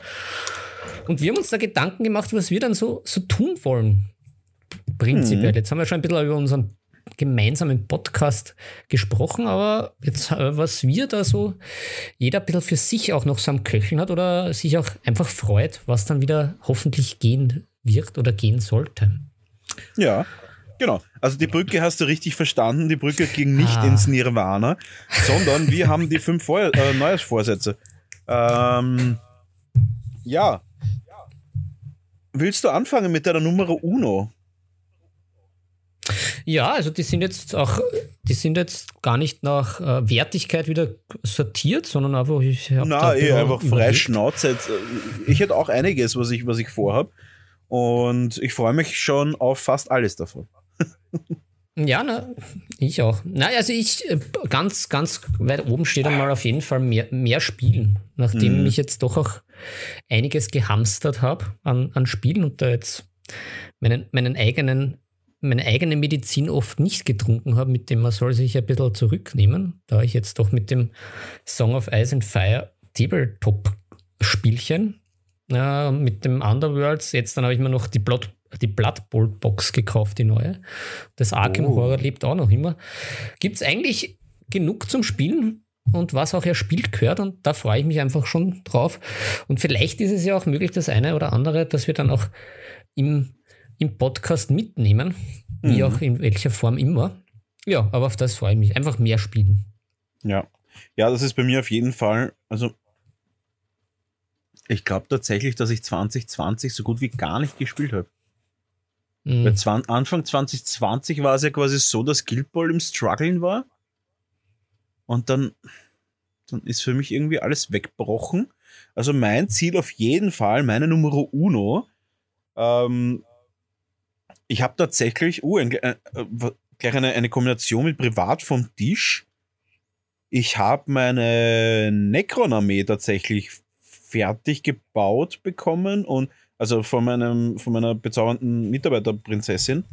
Und wir haben uns da Gedanken gemacht, was wir dann so, so tun wollen. Prinzipiell. Hm. Jetzt haben wir schon ein bisschen über unseren gemeinsamen Podcast gesprochen, aber jetzt, äh, was wir da so, jeder ein bisschen für sich auch noch so am Köcheln hat oder sich auch einfach freut, was dann wieder hoffentlich gehen wird oder gehen sollte. Ja, Genau. Also die Brücke hast du richtig verstanden. Die Brücke ging nicht Ah. ins Nirvana, sondern wir haben die fünf Vor äh, Neujahrsvorsätze. Ähm, ja. Willst du anfangen mit deiner Nummer Uno? Ja, also die sind jetzt auch, die sind jetzt gar nicht nach äh, Wertigkeit wieder sortiert, sondern einfach, ich habe Na, eh, einfach frei Schnauze. Äh, Ich hätte auch einiges, was ich, was ich vorhab. Und ich freue mich schon auf fast alles davon. [laughs] Ja, na, ich auch. Na, also ich äh, ganz, ganz weit oben steht einmal auf jeden Fall mehr, mehr Spielen, nachdem Mhm. ich jetzt doch auch einiges gehamstert habe an, an Spielen und da jetzt meinen, meinen eigenen, meine eigene Medizin oft nicht getrunken habe, mit dem man soll sich ein bisschen zurücknehmen, da ich jetzt doch mit dem Song of Ice and Fire Tabletop-Spielchen äh, mit dem Underworlds, jetzt dann habe ich mir noch die Blood die Blood Bowl Box gekauft, die neue. Das Arkham Oh. Horror lebt auch noch immer. Gibt es eigentlich genug zum Spielen und was auch erspielt gehört und da freue ich mich einfach schon drauf. Und vielleicht ist es ja auch möglich, das eine oder andere, dass wir dann auch im, im Podcast mitnehmen, wie Mhm. auch in welcher Form immer. Ja, aber auf das freue ich mich. Einfach mehr spielen. Ja. Ja, das ist bei mir auf jeden Fall, also ich glaube tatsächlich, dass ich 2020 so gut wie gar nicht gespielt habe. Mhm. Anfang 2020 war es ja quasi so, dass Guild Ball im Struggeln war. Und dann, dann ist für mich irgendwie alles weggebrochen. Also mein Ziel auf jeden Fall, meine Numero Uno, ähm, ich habe tatsächlich, uh, ein, äh, äh, gleich eine, eine Kombination mit Privat vom Tisch. Ich habe meine Necron-Armee tatsächlich fertig gebaut bekommen und also von meinem von meiner bezaubernden Mitarbeiterprinzessin.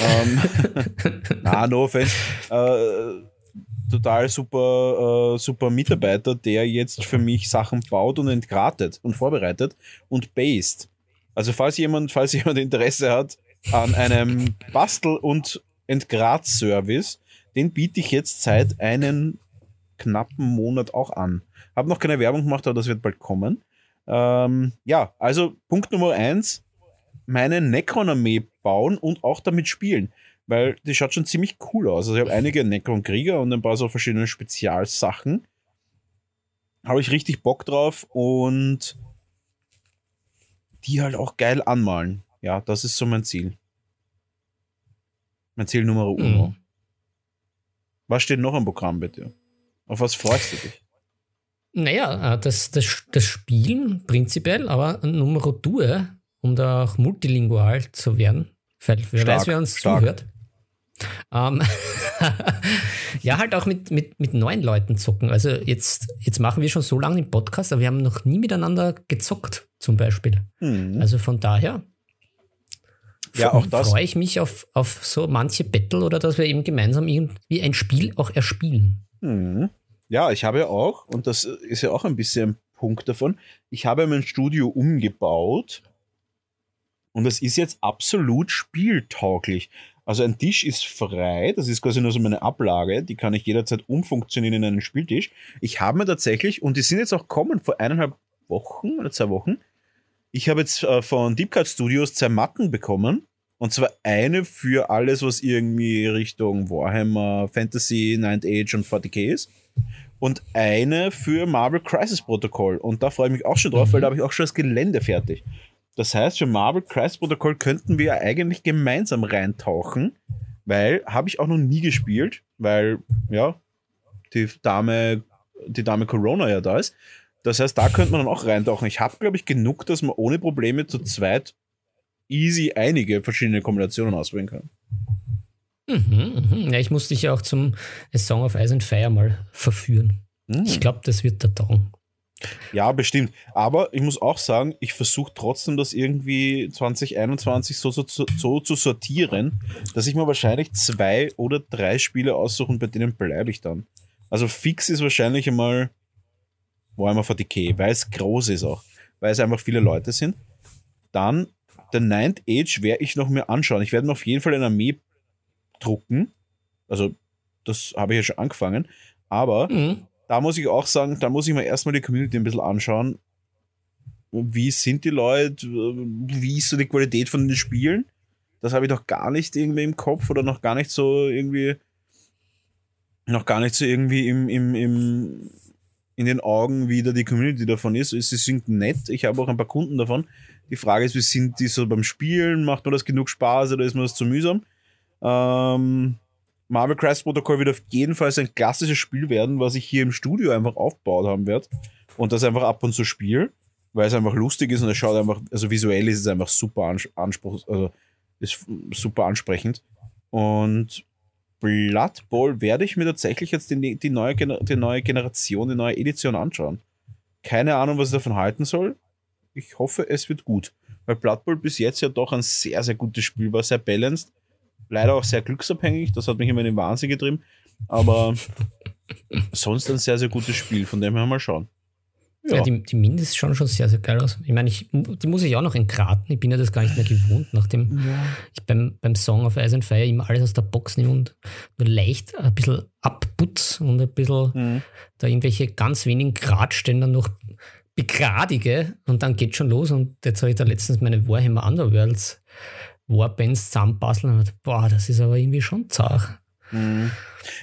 ähm, [laughs] na, no offense. Äh, total super, äh, super Mitarbeiter, der jetzt für mich Sachen baut und entgratet und vorbereitet und based. Also falls jemand, falls jemand Interesse hat an einem Bastel- und Entgrat-Service, den biete ich jetzt seit einem knappen Monat auch an. Habe noch keine Werbung gemacht, aber das wird bald kommen. Ähm, ja, also Punkt Nummer eins, meine Necron-Armee bauen und auch damit spielen. Weil die schaut schon ziemlich cool aus. Also ich habe einige Necron-Krieger und ein paar so verschiedene Spezialsachen. Habe ich richtig Bock drauf und die halt auch geil anmalen. Ja, das ist so mein Ziel. Mein Ziel Nummer uno. Mhm. Was steht noch am Programm bitte? Auf was freust du dich? Naja, äh, das, das, das Spielen prinzipiell, aber Numero Due, um da auch multilingual zu werden, weil wer Stark, weiß, wer uns stark. zuhört. Ähm, [laughs] ja, halt auch mit, mit, mit neuen Leuten zocken. Also jetzt, jetzt machen wir schon so lange den Podcast, aber wir haben noch nie miteinander gezockt, zum Beispiel. Hm. Also von daher Ja, auch das. freue ich mich auf, auf so manche Battle oder dass wir eben gemeinsam irgendwie ein Spiel auch erspielen. Mhm. Ja, ich habe ja auch, und das ist ja auch ein bisschen ein Punkt davon, ich habe mein Studio umgebaut und es ist jetzt absolut spieltauglich. Also ein Tisch ist frei, das ist quasi nur so meine Ablage, die kann ich jederzeit umfunktionieren in einen Spieltisch. Ich habe mir tatsächlich, und die sind jetzt auch kommen vor eineinhalb Wochen oder zwei Wochen, ich habe jetzt äh, von Deep Cut Studios zwei Matten bekommen. Und zwar eine für alles, was irgendwie Richtung Warhammer, Fantasy, Ninth Age und 40k ist. Und eine für Marvel Crisis Protocol. Und da freue ich mich auch schon drauf, weil da habe ich auch schon das Gelände fertig. Das heißt, für Marvel Crisis Protocol könnten wir eigentlich gemeinsam reintauchen, weil habe ich auch noch nie gespielt, weil ja, die Dame, die Dame Corona ja da ist. Das heißt, da könnte man dann auch reintauchen. Ich habe, glaube ich, genug, dass man ohne Probleme zu zweit easy einige verschiedene Kombinationen auswählen kann. Mhm, mhm. Ja, ich musste dich ja auch zum A Song of Ice and Fire mal verführen. Hm. Ich glaube, das wird der Traum. Ja, bestimmt. Aber ich muss auch sagen, ich versuche trotzdem, das irgendwie 2021 so, so, so, so zu sortieren, dass ich mir wahrscheinlich zwei oder drei Spiele aussuche und bei denen bleibe ich dann. Also fix ist wahrscheinlich einmal Warhammer 40k, weil es groß ist auch, weil es einfach viele Leute sind. Dann der Ninth Age werde ich noch mir anschauen. Ich werde mir auf jeden Fall eine Armee drucken. Also das habe ich ja schon angefangen. Aber Mhm. da muss ich auch sagen, da muss ich mir erstmal die Community ein bisschen anschauen. Wie sind die Leute? Wie ist so die Qualität von den Spielen? das habe ich noch gar nicht irgendwie im Kopf oder noch gar nicht so irgendwie, noch gar nicht so irgendwie im, im, im, in den Augen, wie da die Community davon ist. Sie sind nett, ich habe auch ein paar Kunden davon. Die Frage ist, wie sind die so beim Spielen? Macht mir das genug Spaß oder ist mir das zu mühsam? Ähm, Marvel Crisis Protocol wird auf jeden Fall ein klassisches Spiel werden, was ich hier im Studio einfach aufgebaut haben werde und das einfach ab und zu spiele, weil es einfach lustig ist und es schaut einfach, also visuell ist es einfach super anspruch, also ist super ansprechend. Und Blood Bowl werde ich mir tatsächlich jetzt die, die, neue, die neue Generation, die neue Edition anschauen. Keine Ahnung, was ich davon halten soll. Ich hoffe, es wird gut. Weil Blood Bowl bis jetzt ja doch ein sehr, sehr gutes Spiel war, sehr balanced. Leider auch sehr glücksabhängig, das hat mich immer in den Wahnsinn getrieben. Aber [laughs] sonst ein sehr, sehr gutes Spiel, von dem her mal schauen. Ja, ja die, die Mind schauen schon sehr, sehr geil aus. Ich meine, ich, die muss ich auch noch entgraten. Ich bin ja das gar nicht mehr gewohnt, nachdem ja. ich beim, beim Song of Ice and Fire immer alles aus der Box nehme und nur leicht ein bisschen abputz und ein bisschen mhm. da irgendwelche ganz wenigen Gradständer noch begradige und dann geht schon los. Und jetzt habe ich da letztens meine Warhammer Underworlds Warbands zusammenbasteln und boah, das ist aber irgendwie schon zart. Mhm.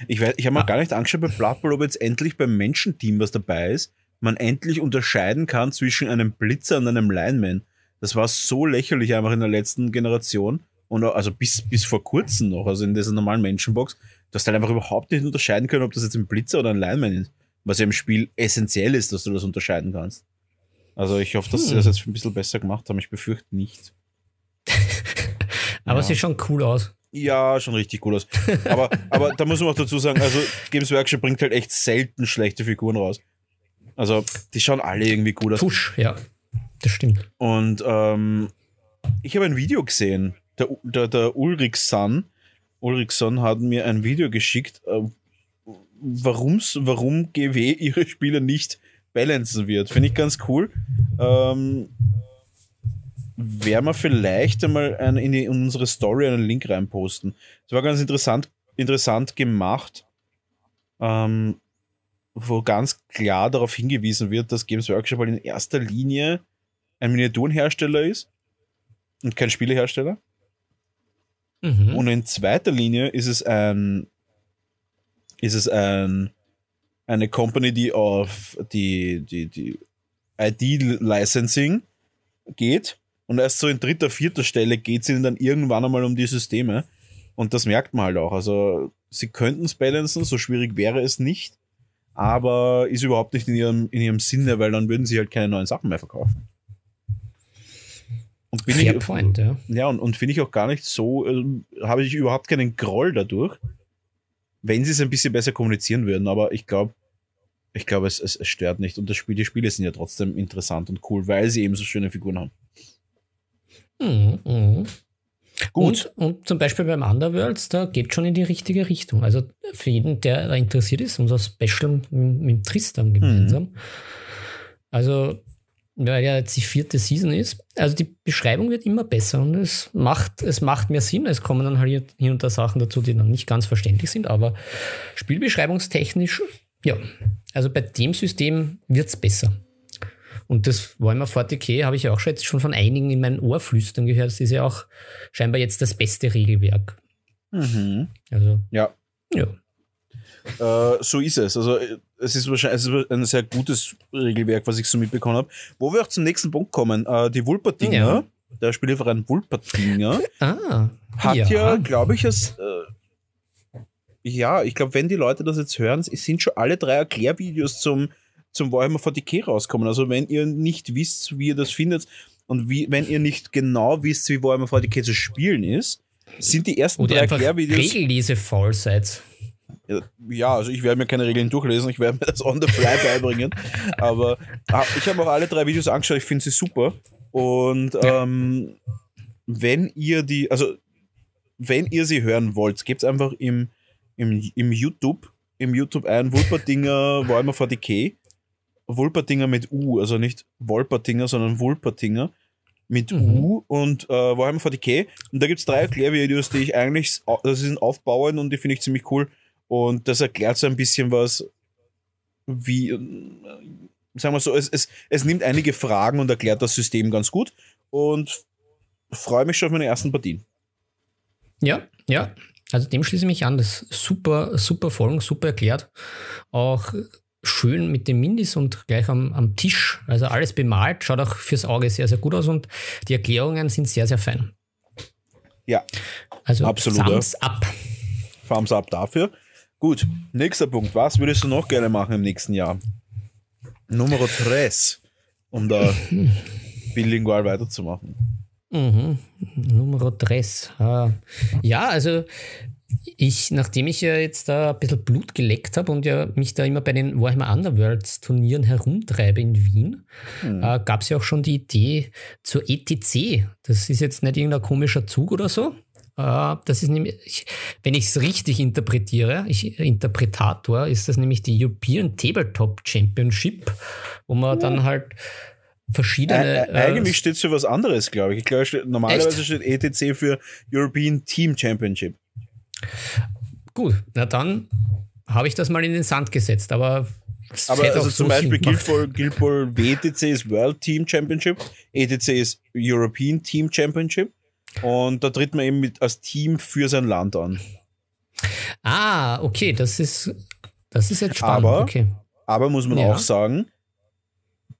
Ich, ich habe mal ah. gar nicht angeschaut bei Blood Bowl, ob jetzt endlich beim Menschenteam was dabei ist man endlich unterscheiden kann zwischen einem Blitzer und einem Lineman. Das war so lächerlich einfach in der letzten Generation und also bis, bis vor kurzem noch, also in dieser normalen Menschenbox, dass du halt einfach überhaupt nicht unterscheiden können, ob das jetzt ein Blitzer oder ein Lineman ist. Was ja im Spiel essentiell ist, dass du das unterscheiden kannst. Also ich hoffe, dass hm. sie das jetzt ein bisschen besser gemacht haben. Ich befürchte nicht. [laughs] aber ja. sieht schon cool aus. Ja, schon richtig cool aus. Aber, aber da muss man auch dazu sagen, also Games Workshop bringt halt echt selten schlechte Figuren raus. Also, die schauen alle irgendwie gut aus. Tusch, ja. Das stimmt. Und ähm, ich habe ein Video gesehen. Der, der, der Ulrichson, Ulrichson hat mir ein Video geschickt, äh, warum's, warum GW ihre Spiele nicht balancen wird. Finde ich ganz cool. Ähm, werden wir vielleicht einmal ein, in, die, in, unsere Story einen Link reinposten. Das war ganz interessant, interessant gemacht. Ähm, wo ganz klar darauf hingewiesen wird, dass Games Workshop halt in erster Linie ein Miniaturenhersteller ist und kein Spielehersteller. Mhm. Und in zweiter Linie ist es ein ist es ein eine Company, die auf die, die, die ID-Licensing geht. Und erst so in dritter, vierter Stelle geht es ihnen dann irgendwann einmal um die Systeme. Und das merkt man halt auch. Also, sie könnten es balancen, so schwierig wäre es nicht aber ist überhaupt nicht in ihrem, in ihrem Sinne, weil dann würden sie halt keine neuen Sachen mehr verkaufen. Und bin Fair ich, point, ja. Ja, und, und finde ich auch gar nicht so, äh, habe ich überhaupt keinen Groll dadurch, wenn sie es ein bisschen besser kommunizieren würden, aber ich glaube, ich glaube, es, es, es, stört nicht. Und das Spiel, die Spiele sind ja trotzdem interessant und cool, weil sie eben so schöne Figuren haben. Mhm, mh. Gut. Und, und, zum Beispiel beim Underworlds, da geht schon in die richtige Richtung. Also für jeden, der da interessiert ist, unser Special mit, mit Tristan gemeinsam. Mhm. Also, weil ja jetzt die vierte Season ist, also die Beschreibung wird immer besser und es macht, es macht mehr Sinn. Es kommen dann halt hier und da Sachen dazu, die dann nicht ganz verständlich sind, aber spielbeschreibungstechnisch, ja, also bei dem System wird es besser. Und das Warhammer 40k habe ich ja auch schon, jetzt schon von einigen in meinen Ohr flüstern gehört. Das ist ja auch scheinbar jetzt das beste Regelwerk. Mhm. Also, ja. Ja. Äh, so ist es. Also es ist wahrscheinlich es ist ein sehr gutes Regelwerk, was ich so mitbekommen habe. Wo wir auch zum nächsten Punkt kommen. Äh, die Wulpertinger, ja. der Spielverein Wulpertinger, [laughs] ah, hat ja, ja glaube ich, es. Äh, ja, ich glaube, wenn die Leute das jetzt hören, es sind schon alle drei Erklärvideos zum zum Warhammer 40k rauskommen. Also wenn ihr nicht wisst, wie ihr das findet und wie, wenn ihr nicht genau wisst, wie Warhammer 40k zu spielen ist, sind die ersten Oder drei Erklärvideos. Regellese faul seid. Ja, also ich werde mir keine Regeln durchlesen, ich werde mir das on the fly beibringen. Aber ah, ich habe auch alle drei Videos angeschaut, ich finde sie super. Und ähm, wenn ihr die, also wenn ihr sie hören wollt, gebt es einfach im, im, im YouTube, im YouTube ein, Wulperdinger Warhammer 40k Wolpertinger mit U, also nicht Wolpertinger, sondern Wolpertinger mit mhm. U und äh, Warhammer 40k. Und da gibt es drei Erklärvideos, die ich eigentlich, das sind aufbauend und die finde ich ziemlich cool. Und das erklärt so ein bisschen was, wie, sagen wir so, es, es, es nimmt einige Fragen und erklärt das System ganz gut. Und freue mich schon auf meine ersten Partien. Ja, ja. Also dem schließe ich mich an. Das ist super, super Folgen, super erklärt. Auch schön mit den Mindis und gleich am, am Tisch. Also alles bemalt, schaut auch fürs Auge sehr, sehr gut aus und die Erklärungen sind sehr, sehr fein. Ja, Also Absolut, Thumbs up. Thumbs up dafür. Gut, nächster Punkt. Was würdest du noch gerne machen im nächsten Jahr? Nummer 3, um da [laughs] bilingual weiterzumachen. Mhm. Numero 3. Ah. Ja, also ich, nachdem ich ja jetzt da ein bisschen Blut geleckt habe und ja mich da immer bei den Warhammer Underworlds Turnieren herumtreibe in Wien, äh, gab es ja auch schon die Idee zur ETC. Das ist jetzt nicht irgendein komischer Zug oder so. Äh, das ist nämlich, wenn ich es richtig interpretiere, ich, Interpretator, ist das nämlich die European Tabletop Championship, wo man dann halt verschiedene. Ä- ä- eigentlich steht es für was anderes, glaube ich. Ich glaube, normalerweise steht ETC für European Team Championship. Gut, na dann habe ich das mal in den Sand gesetzt, aber es Aber also zum so Beispiel Guild. Ball, Guild Ball WTC ist World Team Championship, ETC ist European Team Championship und da tritt man eben mit, als Team für sein Land an. Ah, okay, das ist, das ist jetzt spannend. Aber- okay. Aber muss man Ja. auch sagen,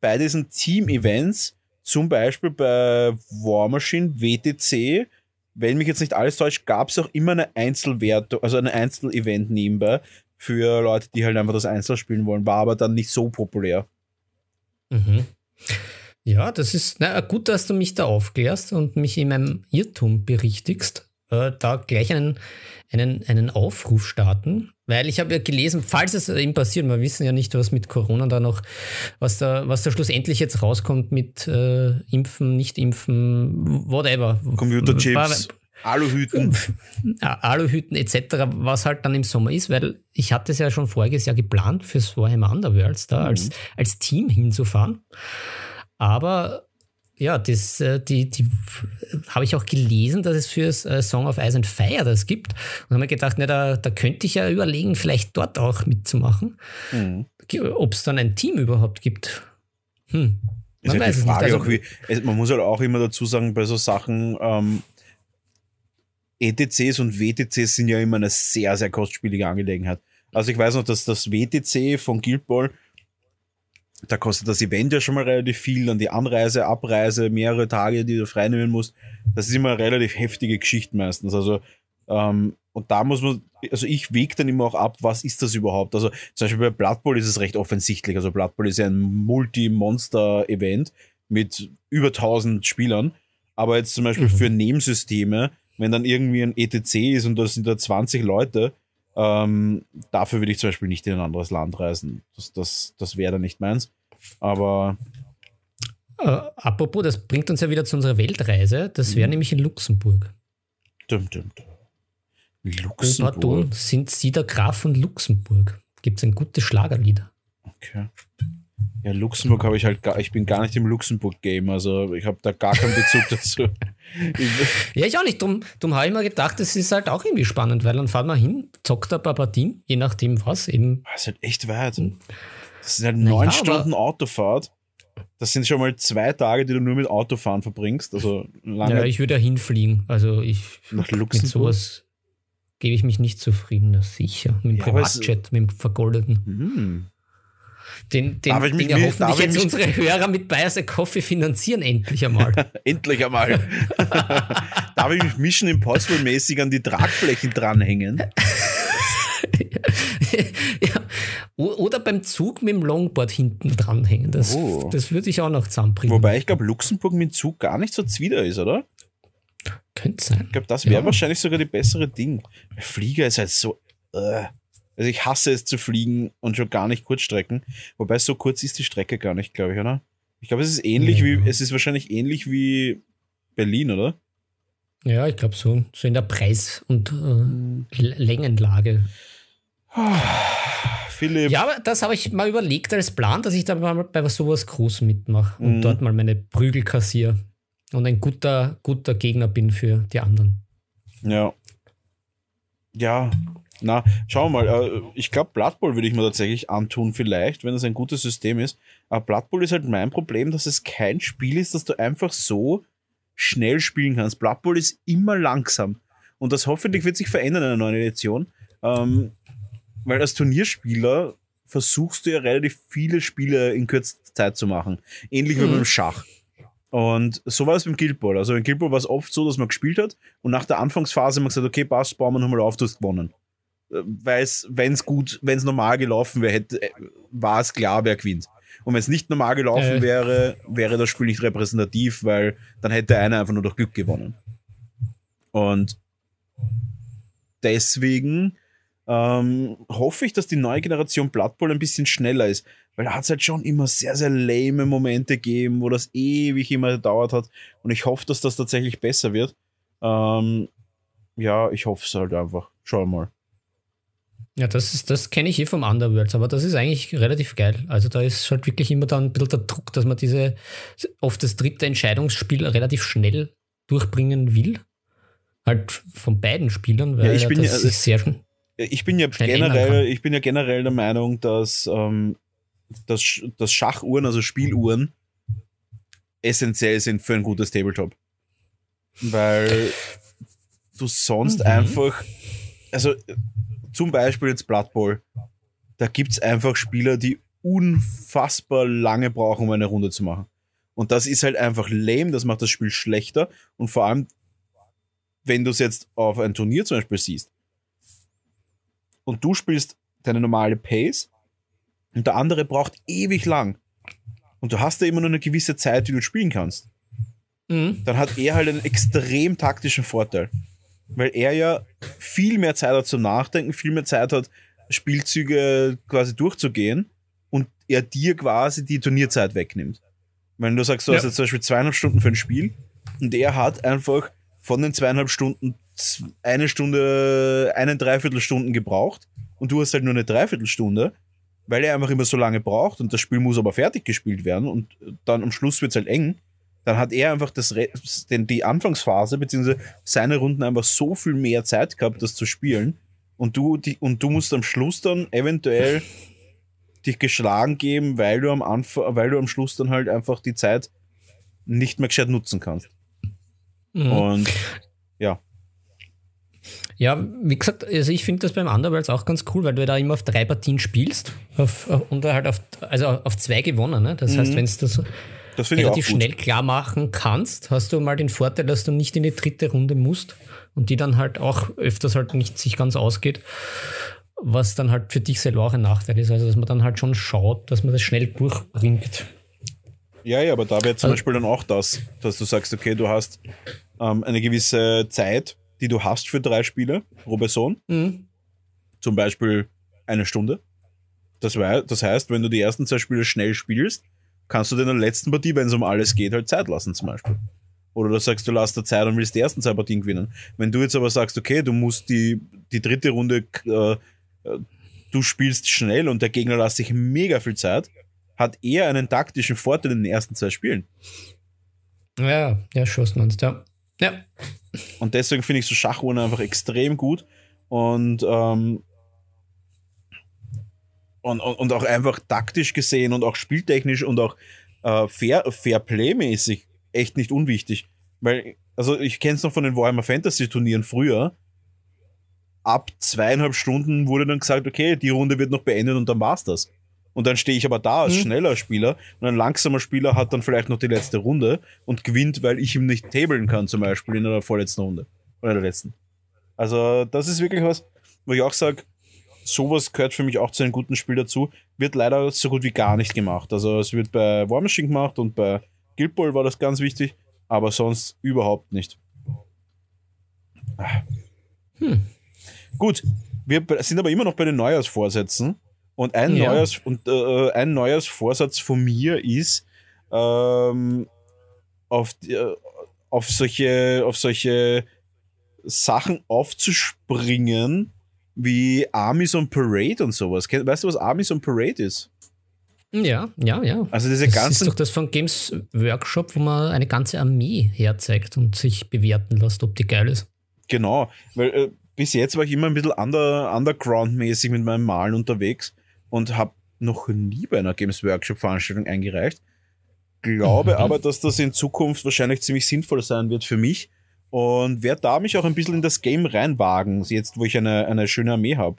bei diesen Team-Events, zum Beispiel bei War Machine WTC, wenn mich jetzt nicht alles täuscht, gab es auch immer eine Einzelwertung, also ein Einzel-Event nebenbei für Leute, die halt einfach das Einzel spielen wollen, war aber dann nicht so populär. Mhm. Ja, das ist na, gut, dass du mich da aufklärst und mich in meinem Irrtum berichtigst. Äh, da gleich einen, einen, einen Aufruf starten, weil ich habe ja gelesen, falls es eben passiert, wir wissen ja nicht, was mit Corona da noch, was da, was da schlussendlich jetzt rauskommt mit äh, Impfen, nicht Impfen, whatever. Computerchips, Aluhüten. [laughs] Aluhüten etc., was halt dann im Sommer ist, weil ich hatte es ja schon voriges Jahr geplant, fürs Warhammer Underworlds da als, als Team hinzufahren. Aber ja, das, äh, die, die habe ich auch gelesen, dass es für äh, Song of Ice and Fire das gibt. Und habe mir gedacht, na, da, da könnte ich ja überlegen, vielleicht dort auch mitzumachen. Mhm. Ob es dann ein Team überhaupt gibt. Hm. Man weiß die es nicht. Frage Also, auch, wie, es, man muss halt auch immer dazu sagen, bei so Sachen, ähm, ETCs und WTCs sind ja immer eine sehr, sehr kostspielige Angelegenheit. Also ich weiß noch, dass das WTC von Guild Ball, da kostet das Event ja schon mal relativ viel, dann die Anreise, Abreise, mehrere Tage, die du freinehmen musst. Das ist immer eine relativ heftige Geschichte meistens. Also, ähm, und da muss man, also ich wege dann immer auch ab, was ist das überhaupt? Also zum Beispiel bei Blood Bowl ist es recht offensichtlich. Also Blood Bowl ist ja ein Multi-Monster-Event mit über 1000 Spielern. Aber jetzt zum Beispiel für Nebensysteme, wenn dann irgendwie ein ETC ist und da sind da 20 Leute, ähm, dafür würde ich zum Beispiel nicht in ein anderes Land reisen. Das, das, das wäre dann nicht meins. Aber äh, apropos, das bringt uns ja wieder zu unserer Weltreise. Das wäre nämlich in Luxemburg. dum, dum, dum. Oberton Luxemburg. sind Sie der Graf von Luxemburg. Gibt es ein gutes Schlagerlied. Okay. Ja, Luxemburg habe ich halt gar, ich bin gar nicht im Luxemburg-Game, also ich habe da gar keinen Bezug [laughs] dazu. Ja, ich auch nicht. Darum, darum habe ich mir gedacht, das ist halt auch irgendwie spannend, weil dann fahren wir hin, zockt ein paar Partien, je nachdem was, eben. das ist halt echt weit. Das sind halt neun ja, Stunden Autofahrt. Das sind schon mal zwei Tage, die du nur mit Autofahren verbringst. Also lange Ja, ich würde ja hinfliegen. Also ich nach mit Luxemburg. sowas gebe ich mich nicht zufrieden, das sicher. Mit dem Ja, Privatjet, mit dem vergoldeten. Hm. Den, den, Darf ich den mich mit- hoffentlich darf ich jetzt unsere Hörer mit a Coffee finanzieren, endlich einmal. [laughs] Endlich einmal. [laughs] Darf ich mich Mission Impossible mäßig an die Tragflächen dranhängen? ja. Oder beim Zug mit dem Longboard hinten dranhängen. Das, Oh. das würde ich auch noch zusammenbringen. Wobei ich glaube, Luxemburg mit Zug gar nicht so zwider ist, oder? Könnte sein. Ich glaube, das wäre Ja. wahrscheinlich sogar die bessere Ding. Flieger ist halt so. Äh. Also ich hasse es zu fliegen und schon gar nicht Kurzstrecken. Wobei so kurz ist die Strecke gar nicht, glaube ich, oder? Ich glaube, es ist ähnlich Ja. wie, es ist wahrscheinlich ähnlich wie Berlin, oder? Ja, ich glaube so. So in der Preis- und äh, Längenlage. Philipp, Ja, aber das habe ich mal überlegt als Plan, dass ich da mal bei sowas Großem mitmache und Mhm. dort mal meine Prügel kassiere und ein guter, guter Gegner bin für die anderen. Ja. Ja. Na, schauen wir mal. äh, Ich glaube, Blood Bowl würde ich mir tatsächlich antun, vielleicht, wenn es ein gutes System ist. Aber Blood Bowl ist halt mein Problem, dass es kein Spiel ist, das du einfach so schnell spielen kannst. Blood Bowl ist immer langsam. Und das hoffentlich wird sich verändern in der neuen Edition. Ähm, weil als Turnierspieler versuchst du ja relativ viele Spiele in kürzester Zeit zu machen. Ähnlich mhm. wie beim Schach. Und so war es beim Guild Ball. Also in Guild Ball war es oft so, dass man gespielt hat und nach der Anfangsphase man gesagt, okay, passt, bauen wir nochmal auf, du hast gewonnen. Weil es, wenn es gut, wenn es normal gelaufen wäre, äh, war es klar, wer gewinnt. Und wenn es nicht normal gelaufen äh. wäre, wäre das Spiel nicht repräsentativ, weil dann hätte einer einfach nur durch Glück gewonnen. Und deswegen ähm, hoffe ich, dass die neue Generation Blood Bowl ein bisschen schneller ist. Weil da hat es halt schon immer sehr, sehr lame Momente gegeben, wo das ewig immer gedauert hat. Und ich hoffe, dass das tatsächlich besser wird. Ähm, ja, ich hoffe es halt einfach. Schau mal. Ja, das das kenne ich eh vom Underworlds, aber das ist eigentlich relativ geil. Also da ist halt wirklich immer dann ein bisschen der Druck, dass man diese oft das dritte Entscheidungsspiel relativ schnell durchbringen will. Halt von beiden Spielern, weil ja, ich bin das ja, ist sehr schön. Ich bin ja generell, ich bin ja generell der Meinung, dass, ähm, dass, dass Schachuhren, also Spieluhren, essentiell sind für ein gutes Tabletop. Weil du sonst mhm. einfach, also zum Beispiel jetzt Blood Bowl, da gibt es einfach Spieler, die unfassbar lange brauchen, um eine Runde zu machen. Und das ist halt einfach lame, das macht das Spiel schlechter. Und vor allem, wenn du es jetzt auf ein Turnier zum Beispiel siehst und du spielst deine normale Pace und der andere braucht ewig lang und du hast da immer nur eine gewisse Zeit, die du spielen kannst, mhm. dann hat er halt einen extrem taktischen Vorteil weil er ja viel mehr Zeit hat zum Nachdenken, viel mehr Zeit hat, Spielzüge quasi durchzugehen und er dir quasi die Turnierzeit wegnimmt. Wenn du sagst, du ja. hast jetzt zum Beispiel zweieinhalb Stunden für ein Spiel und er hat einfach von den zweieinhalb Stunden eine Stunde, eine Dreiviertelstunden gebraucht und du hast halt nur eine Dreiviertelstunde, weil er einfach immer so lange braucht und das Spiel muss aber fertig gespielt werden und dann am Schluss wird es halt eng dann hat er einfach das, den, die Anfangsphase beziehungsweise seine Runden einfach so viel mehr Zeit gehabt, das zu spielen. Und du, die, und du musst am Schluss dann eventuell [laughs] dich geschlagen geben, weil du am Anfang, weil du am Schluss dann halt einfach die Zeit nicht mehr gescheit nutzen kannst. Mhm. Und ja. Ja, wie gesagt, also ich finde das beim Underworlds auch ganz cool, weil du da immer auf drei Partien spielst auf, und halt auf, also auf zwei gewonnen. Ne? Das mhm. heißt, wenn es das das relativ schnell klar machen kannst, hast du mal den Vorteil, dass du nicht in die dritte Runde musst und die dann halt auch öfters halt nicht sich ganz ausgeht, was dann halt für dich selber auch ein Nachteil ist. Also dass man dann halt schon schaut, dass man das schnell durchbringt. Ja, ja, aber da wäre zum also, Beispiel dann auch das, dass du sagst, okay, du hast ähm, eine gewisse Zeit, die du hast für drei Spiele pro Person. Mhm. Zum Beispiel eine Stunde. Das, das heißt, wenn du die ersten zwei Spiele schnell spielst, kannst du dir in der letzten Partie, wenn es um alles geht, halt Zeit lassen zum Beispiel. Oder du sagst, du lässt dir Zeit und willst die ersten zwei Partien gewinnen. Wenn du jetzt aber sagst, okay, du musst die, die dritte Runde, äh, äh, du spielst schnell und der Gegner lässt sich mega viel Zeit, hat er einen taktischen Vorteil in den ersten zwei Spielen. Ja, ja, schoss meinst ja. Ja. Und deswegen finde ich so Schachuhren einfach extrem gut. Und ähm, und, und, und auch einfach taktisch gesehen und auch spieltechnisch und auch äh, fair, Fairplay-mäßig echt nicht unwichtig. Weil, also ich kenne es noch von den Warhammer Fantasy Turnieren früher. Ab zweieinhalb Stunden wurde dann gesagt, okay, die Runde wird noch beendet und dann war's das. Und dann stehe ich aber da als mhm. schneller Spieler und ein langsamer Spieler hat dann vielleicht noch die letzte Runde und gewinnt, weil ich ihm nicht tabeln kann, zum Beispiel in der vorletzten Runde. Oder der letzten. Also, das ist wirklich was, wo ich auch sage, sowas gehört für mich auch zu einem guten Spiel dazu. Wird leider so gut wie gar nicht gemacht. Also es wird bei War Machine gemacht und bei Guild Ball war das ganz wichtig, aber sonst überhaupt nicht. Hm. Gut, wir sind aber immer noch bei den Neujahrsvorsätzen. Und ein, ja. Neujahrs, und, äh, ein Neujahrsvorsatz von mir ist, ähm, auf, äh, auf, solche, auf solche Sachen aufzuspringen, wie Armies on Parade und sowas. Weißt du, was Armies on Parade ist? Ja, ja, ja. Also diese ganzen. Das ist doch das von Games Workshop, wo man eine ganze Armee herzeigt und sich bewerten lässt, ob die geil ist. Genau, weil äh, bis jetzt war ich immer ein bisschen under, underground-mäßig mit meinem Malen unterwegs und habe noch nie bei einer Games Workshop-Veranstaltung eingereicht. Glaube mhm. aber, dass das in Zukunft wahrscheinlich ziemlich sinnvoll sein wird für mich. Und werde da mich auch ein bisschen in das Game reinwagen, jetzt wo ich eine, eine schöne Armee habe.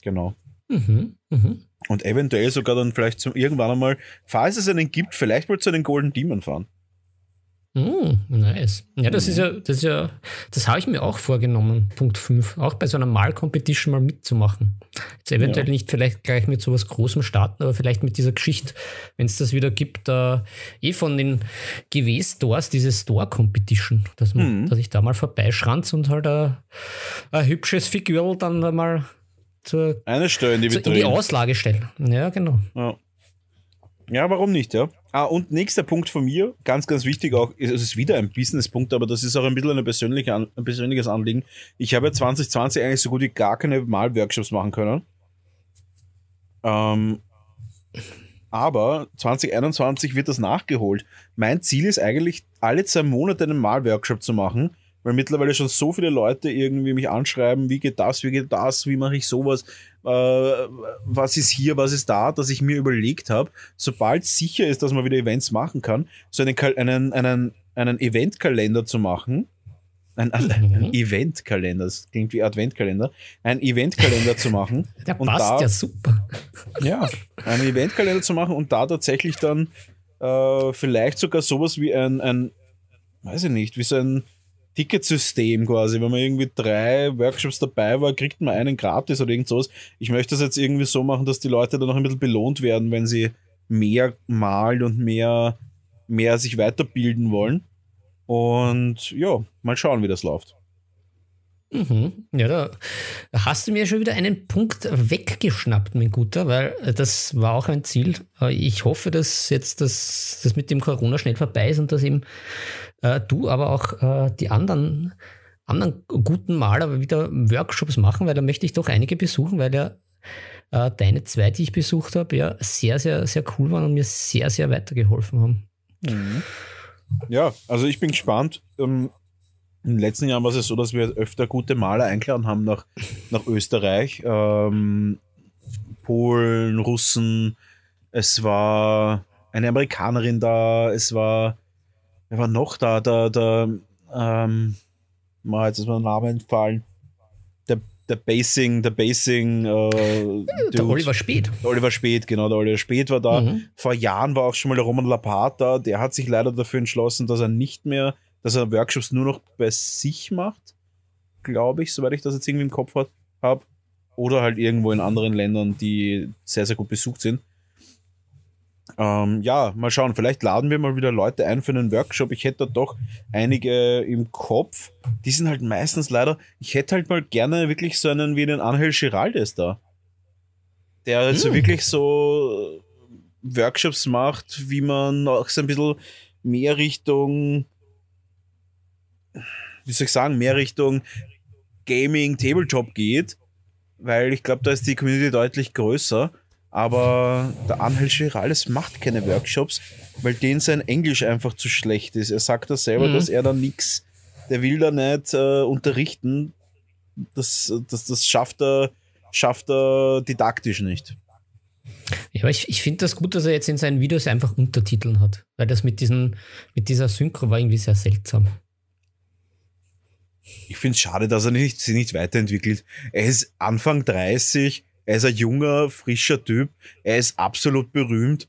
Genau. Mhm, mhm. Und eventuell sogar dann vielleicht zum, irgendwann einmal, falls es einen gibt, vielleicht mal zu den Golden Demon fahren. Mm, nice. Ja, das mhm. ist ja, das ist ja, das habe ich mir auch vorgenommen, Punkt 5, auch bei so einer Mal-Competition mal mitzumachen. Jetzt eventuell ja. nicht vielleicht gleich mit so was Großem starten, aber vielleicht mit dieser Geschichte, wenn es das wieder gibt, äh, eh von den GW-Stores, diese Store-Competition, dass, man, mhm. dass ich da mal vorbeischranz und halt ein, ein hübsches Figur dann mal zur, Eine Stelle in die, in die Auslage stellen. Ja, genau. Ja. Ja, warum nicht, ja? Ah, und nächster Punkt von mir, ganz, ganz wichtig auch, es ist wieder ein Business-Punkt, aber das ist auch ein bisschen eine persönliche, ein persönliches Anliegen. Ich habe 2020 eigentlich so gut wie gar keine Malworkshops machen können. Ähm, aber 2021 wird das nachgeholt. Mein Ziel ist eigentlich, alle zwei Monate einen Malworkshop zu machen, weil mittlerweile schon so viele Leute irgendwie mich anschreiben, wie geht das, wie geht das, wie mache ich sowas, äh, was ist hier, was ist da, dass ich mir überlegt habe, sobald sicher ist, dass man wieder Events machen kann, so einen, einen, einen, einen Eventkalender zu machen. Ein, ein mhm. Eventkalender, das klingt wie Adventkalender, ein Eventkalender zu machen. [laughs] Der passt da, ja super. Ja, einen Eventkalender zu machen und da tatsächlich dann äh, vielleicht sogar sowas wie ein, ein, weiß ich nicht, wie so ein Ticketsystem quasi. Wenn man irgendwie drei Workshops dabei war, kriegt man einen gratis oder irgend sowas. Ich möchte das jetzt irgendwie so machen, dass die Leute dann noch ein bisschen belohnt werden, wenn sie mehr malen und mehr, mehr sich weiterbilden wollen. Und ja, mal schauen, wie das läuft. Mhm. Ja, da hast du mir schon wieder einen Punkt weggeschnappt, mein Guter, weil das war auch ein Ziel. Ich hoffe, dass jetzt das, das mit dem Corona schnell vorbei ist und dass eben äh, du, aber auch äh, die anderen, anderen guten Maler wieder Workshops machen, weil da möchte ich doch einige besuchen, weil ja äh, deine zwei, die ich besucht habe, ja sehr, sehr, sehr cool waren und mir sehr, sehr weitergeholfen haben. Mhm. Ja, also ich bin gespannt. Ähm, in den letzten Jahren war es so, dass wir öfter gute Maler eingeladen haben nach, nach Österreich. Ähm, Polen, Russen, es war eine Amerikanerin da, es war, wer war noch da? Der, der, ähm, jetzt ist mir der Name entfallen. Der, der Basing, der Basing, äh, der Oliver Spät. Der Oliver Spät, genau, der Oliver Spät war da. Mhm. Vor Jahren war auch schon mal der Roman Lapat da, der hat sich leider dafür entschlossen, dass er nicht mehr dass er Workshops nur noch bei sich macht, glaube ich, soweit ich das jetzt irgendwie im Kopf habe. Oder halt irgendwo in anderen Ländern, die sehr, sehr gut besucht sind. Ähm, ja, mal schauen. Vielleicht laden wir mal wieder Leute ein für einen Workshop. Ich hätte da doch einige im Kopf. Die sind halt meistens leider. Ich hätte halt mal gerne wirklich so einen wie den Angel Giraldes da. Der also hm. wirklich so Workshops macht, wie man auch so ein bisschen mehr Richtung wie soll ich sagen, mehr Richtung Gaming, Tabletop geht, weil ich glaube, da ist die Community deutlich größer. Aber der Angel Girales macht keine Workshops, weil den sein Englisch einfach zu schlecht ist. Er sagt das selber, mhm. dass er da nichts, der will da nicht äh, unterrichten. Das, das, das schafft er, schafft er didaktisch nicht. Ja, aber ich, ich finde das gut, dass er jetzt in seinen Videos einfach Untertiteln hat. Weil das mit, diesen, mit dieser Synchro war irgendwie sehr seltsam. Ich finde es schade, dass er nicht, sich nicht weiterentwickelt. Er ist Anfang 30, er ist ein junger, frischer Typ, er ist absolut berühmt.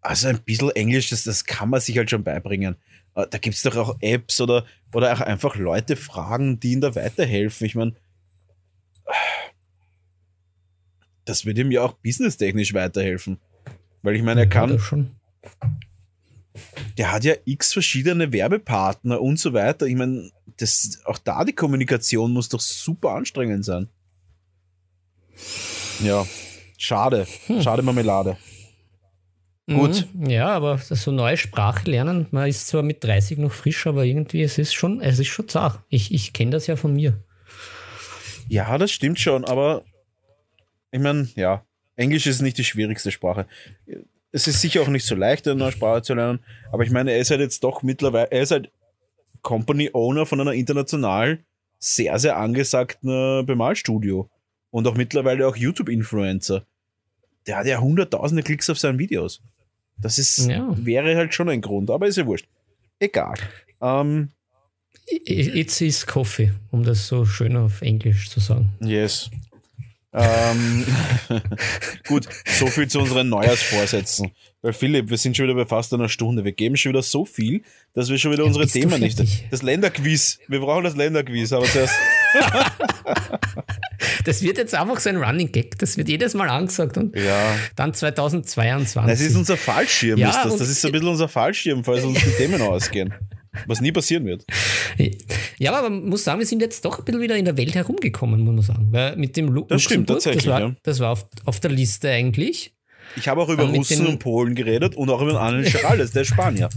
Also ein bisschen Englisch, das, das kann man sich halt schon beibringen. Äh, da gibt es doch auch Apps oder, oder auch einfach Leute fragen, die ihm da weiterhelfen. Ich meine, das würde ihm ja auch businesstechnisch weiterhelfen. Weil ich meine, er kann. Ja, der hat ja x verschiedene Werbepartner und so weiter. Ich meine, auch da die Kommunikation muss doch super anstrengend sein. Ja, schade. Hm. Schade Marmelade. Mhm. Gut. Ja, aber so neue Sprache lernen, man ist zwar mit 30 noch frisch, aber irgendwie, es ist schon, es ist schon zart. Ich, ich kenne das ja von mir. Ja, das stimmt schon, aber ich meine, ja, Englisch ist nicht die schwierigste Sprache es ist sicher auch nicht so leicht, eine neue Sprache zu lernen, aber ich meine, er ist halt jetzt doch mittlerweile, er ist halt Company Owner von einer international sehr, sehr angesagten Bemalstudio und auch mittlerweile auch YouTube-Influencer. Der hat ja hunderttausende Klicks auf seinen Videos. Das ist, ja. wäre halt schon ein Grund, aber ist ja wurscht. Egal. Ähm, It's is coffee, um das so schön auf Englisch zu sagen. Yes. Ähm, [laughs] gut, so viel zu unseren Neujahrsvorsätzen. Weil Philipp, wir sind schon wieder bei fast einer Stunde. Wir geben schon wieder so viel, dass wir schon wieder unsere Themen nicht. Das Länderquiz. Wir brauchen das Länderquiz, aber zuerst. [laughs] das wird jetzt einfach so ein Running Gag. Das wird jedes Mal angesagt und ja. dann 2022. Das ist unser Fallschirm, ja, ist das. Das ist so ein bisschen unser Fallschirm, falls uns die Themen [laughs] ausgehen. Was nie passieren wird. Ja, aber man muss sagen, wir sind jetzt doch ein bisschen wieder in der Welt herumgekommen, muss man sagen. Weil mit dem Lu das stimmt, tatsächlich, das war, ja. das war auf, auf der Liste eigentlich. Ich habe auch über Russen und Polen geredet und auch über Anel Charales, der Spanier.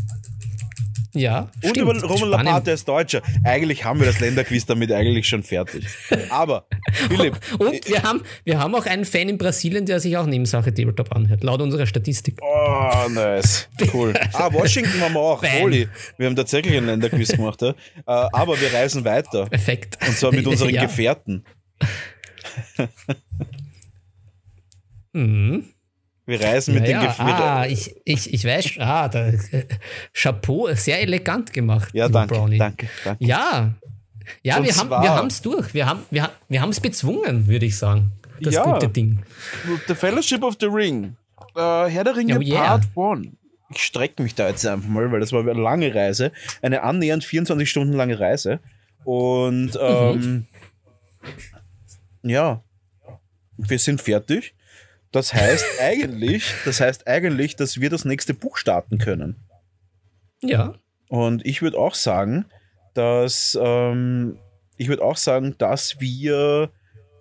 Ja. Und stimmt. über Roman Lappat, der ist Deutscher. Eigentlich haben wir das Länderquiz damit eigentlich schon fertig. Aber, Philipp. [laughs] Und wir haben, wir haben auch einen Fan in Brasilien, der sich auch Nebensache Tabletop anhört, laut unserer Statistik. Oh, nice. Cool. Ah, [laughs] Washington haben wir auch. Holy. Wir haben tatsächlich ein Länderquiz gemacht. Ja. Äh, aber wir reisen weiter. Perfekt. Und zwar mit unseren [laughs] ja. Gefährten. mhm. Wir reisen mit ja, den Gefährten. Ah, ich, ich, ich weiß, ah, da, äh, Chapeau, sehr elegant gemacht. Ja, danke, Brownie. danke, danke. Ja, ja, wir haben wir es durch. Wir haben wir, wir es bezwungen, würde ich sagen. Das ja. gute Ding. The Fellowship of the Ring. Uh, Herr der Ringe oh, yeah. Part 1. Ich strecke mich da jetzt einfach mal, weil das war eine lange Reise. Eine annähernd 24 Stunden lange Reise. Und ähm, mhm. ja, wir sind fertig. Das heißt [laughs] eigentlich, das heißt eigentlich, dass wir das nächste Buch starten können. Ja. Und ich würde auch sagen, dass ähm, ich würde auch sagen, dass wir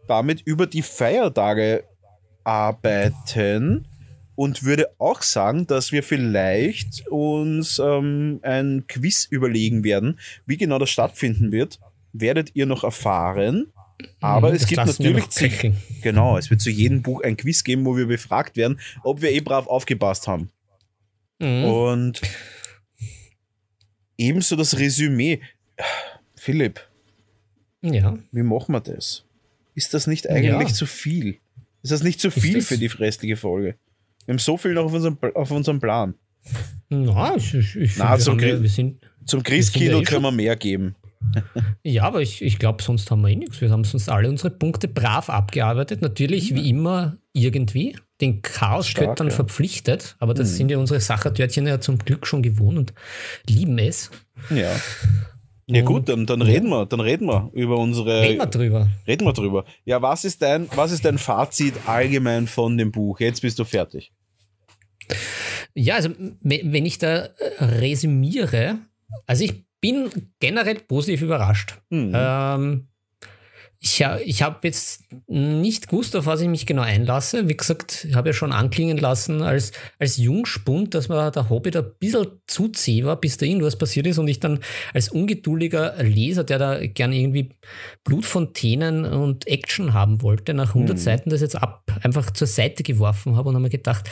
damit über die Feiertage arbeiten und würde auch sagen, dass wir vielleicht uns ähm, ein Quiz überlegen werden, wie genau das stattfinden wird. Werdet ihr noch erfahren. Aber mhm, es gibt natürlich zu, genau, es wird zu jedem Buch ein Quiz geben, wo wir befragt werden, ob wir eh brav aufgepasst haben. Mhm. Und ebenso das Resümee. Philipp. Ja. Wie machen wir das? Ist das nicht eigentlich Ja. zu viel? Ist das nicht zu Ist viel das- für die restliche Folge? Wir haben so viel noch auf unserem, auf unserem Plan. Na, ich, ich, Na, wir, zum Gri- wir sind. Zum ja eh können wir mehr geben. Ja, aber ich, ich glaube, sonst haben wir eh nichts. Wir haben sonst alle unsere Punkte brav abgearbeitet. Natürlich, wie immer, irgendwie. Den Chaosgöttern ja. verpflichtet. Aber das sind ja unsere Sachertörtchen ja zum Glück schon gewohnt und lieben es. Ja. Ja gut, dann, dann reden wir, dann reden wir über unsere. Reden wir drüber. Reden wir drüber. Ja, was ist dein, was ist dein Fazit allgemein von dem Buch? Jetzt bist du fertig. Ja, also wenn ich da äh, resümiere, also ich bin generell positiv überrascht. Mhm. Ähm, ich ich habe jetzt nicht gewusst, auf was ich mich genau einlasse. Wie gesagt, ich habe ja schon anklingen lassen als, als Jungspund, dass mir der Hobbit ein bisschen zu zäh war, bis da irgendwas passiert ist und ich dann als ungeduldiger Leser, der da gerne irgendwie Blutfontänen und Action haben wollte, nach 100 Seiten das jetzt ab einfach zur Seite geworfen habe und habe mir gedacht,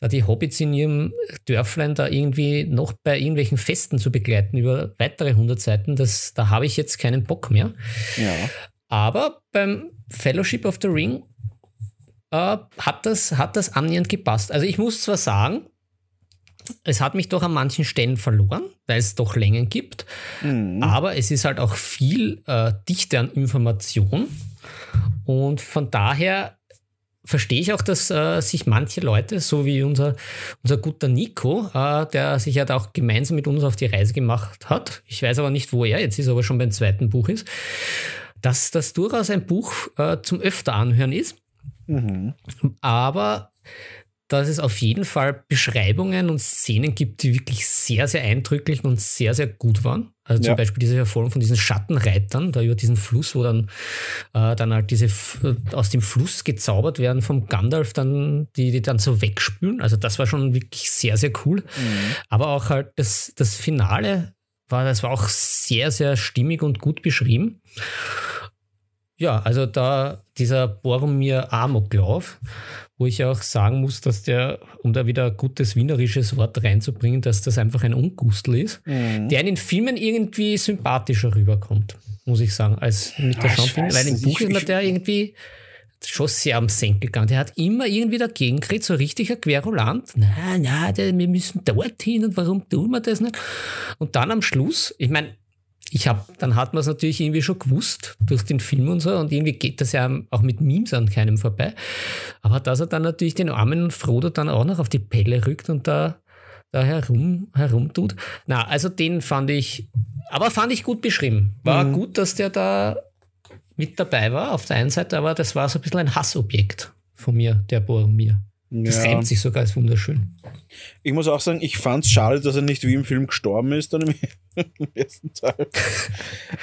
da die Hobbits in ihrem Dörflein da irgendwie noch bei irgendwelchen Festen zu begleiten über weitere 100 Seiten, das, da habe ich jetzt keinen Bock mehr. Ja. Aber beim Fellowship of the Ring äh, hat, das, hat das annähernd gepasst. Also ich muss zwar sagen, es hat mich doch an manchen Stellen verloren, weil es doch Längen gibt, Mhm. aber es ist halt auch viel äh, Dichte an Information und von daher verstehe ich auch, dass äh, sich manche Leute, so wie unser, unser guter Nico, äh, der sich ja da auch gemeinsam mit uns auf die Reise gemacht hat, ich weiß aber nicht, wo er jetzt ist, aber schon beim zweiten Buch ist, dass das durchaus ein Buch äh, zum öfter anhören ist, Mhm. aber dass es auf jeden Fall Beschreibungen und Szenen gibt, die wirklich sehr, sehr eindrücklich und sehr, sehr gut waren. Also zum Ja. Beispiel diese Erfolgung von diesen Schattenreitern, da über diesen Fluss, wo dann, äh, dann halt diese aus dem Fluss gezaubert werden vom Gandalf, dann, die, die dann so wegspülen. Also das war schon wirklich sehr, sehr cool. Aber auch halt das, das Finale war, das war auch sehr, sehr stimmig und gut beschrieben. Ja, also da dieser Boromir Amoklauf, wo ich auch sagen muss, dass der, um da wieder ein gutes wienerisches Wort reinzubringen, dass das einfach ein Ungustel ist, Mhm. der in den Filmen irgendwie sympathischer rüberkommt, muss ich sagen, als mit der Ah, weiß Weil im Buch ist der irgendwie schon sehr am Senkel gegangen. Der hat immer irgendwie dagegen geredet, so richtiger Querulant. Na, na, der, wir müssen dorthin und warum tun wir das nicht? Und dann am Schluss, ich meine, ich habe, dann hat man es natürlich irgendwie schon gewusst durch den Film und so und irgendwie geht das ja auch mit Memes an keinem vorbei. Aber dass er dann natürlich den armen Frodo dann auch noch auf die Pelle rückt und da, da herum, herumtut. Na, also den fand ich, aber fand ich gut beschrieben. War mhm. gut, dass der da mit dabei war auf der einen Seite, aber das war so ein bisschen ein Hassobjekt von mir, der Boromir. Das ja. reimt sich sogar, ist wunderschön. Ich muss auch sagen, ich fand es schade, dass er nicht wie im Film gestorben ist, dann im, [laughs] ersten Teil.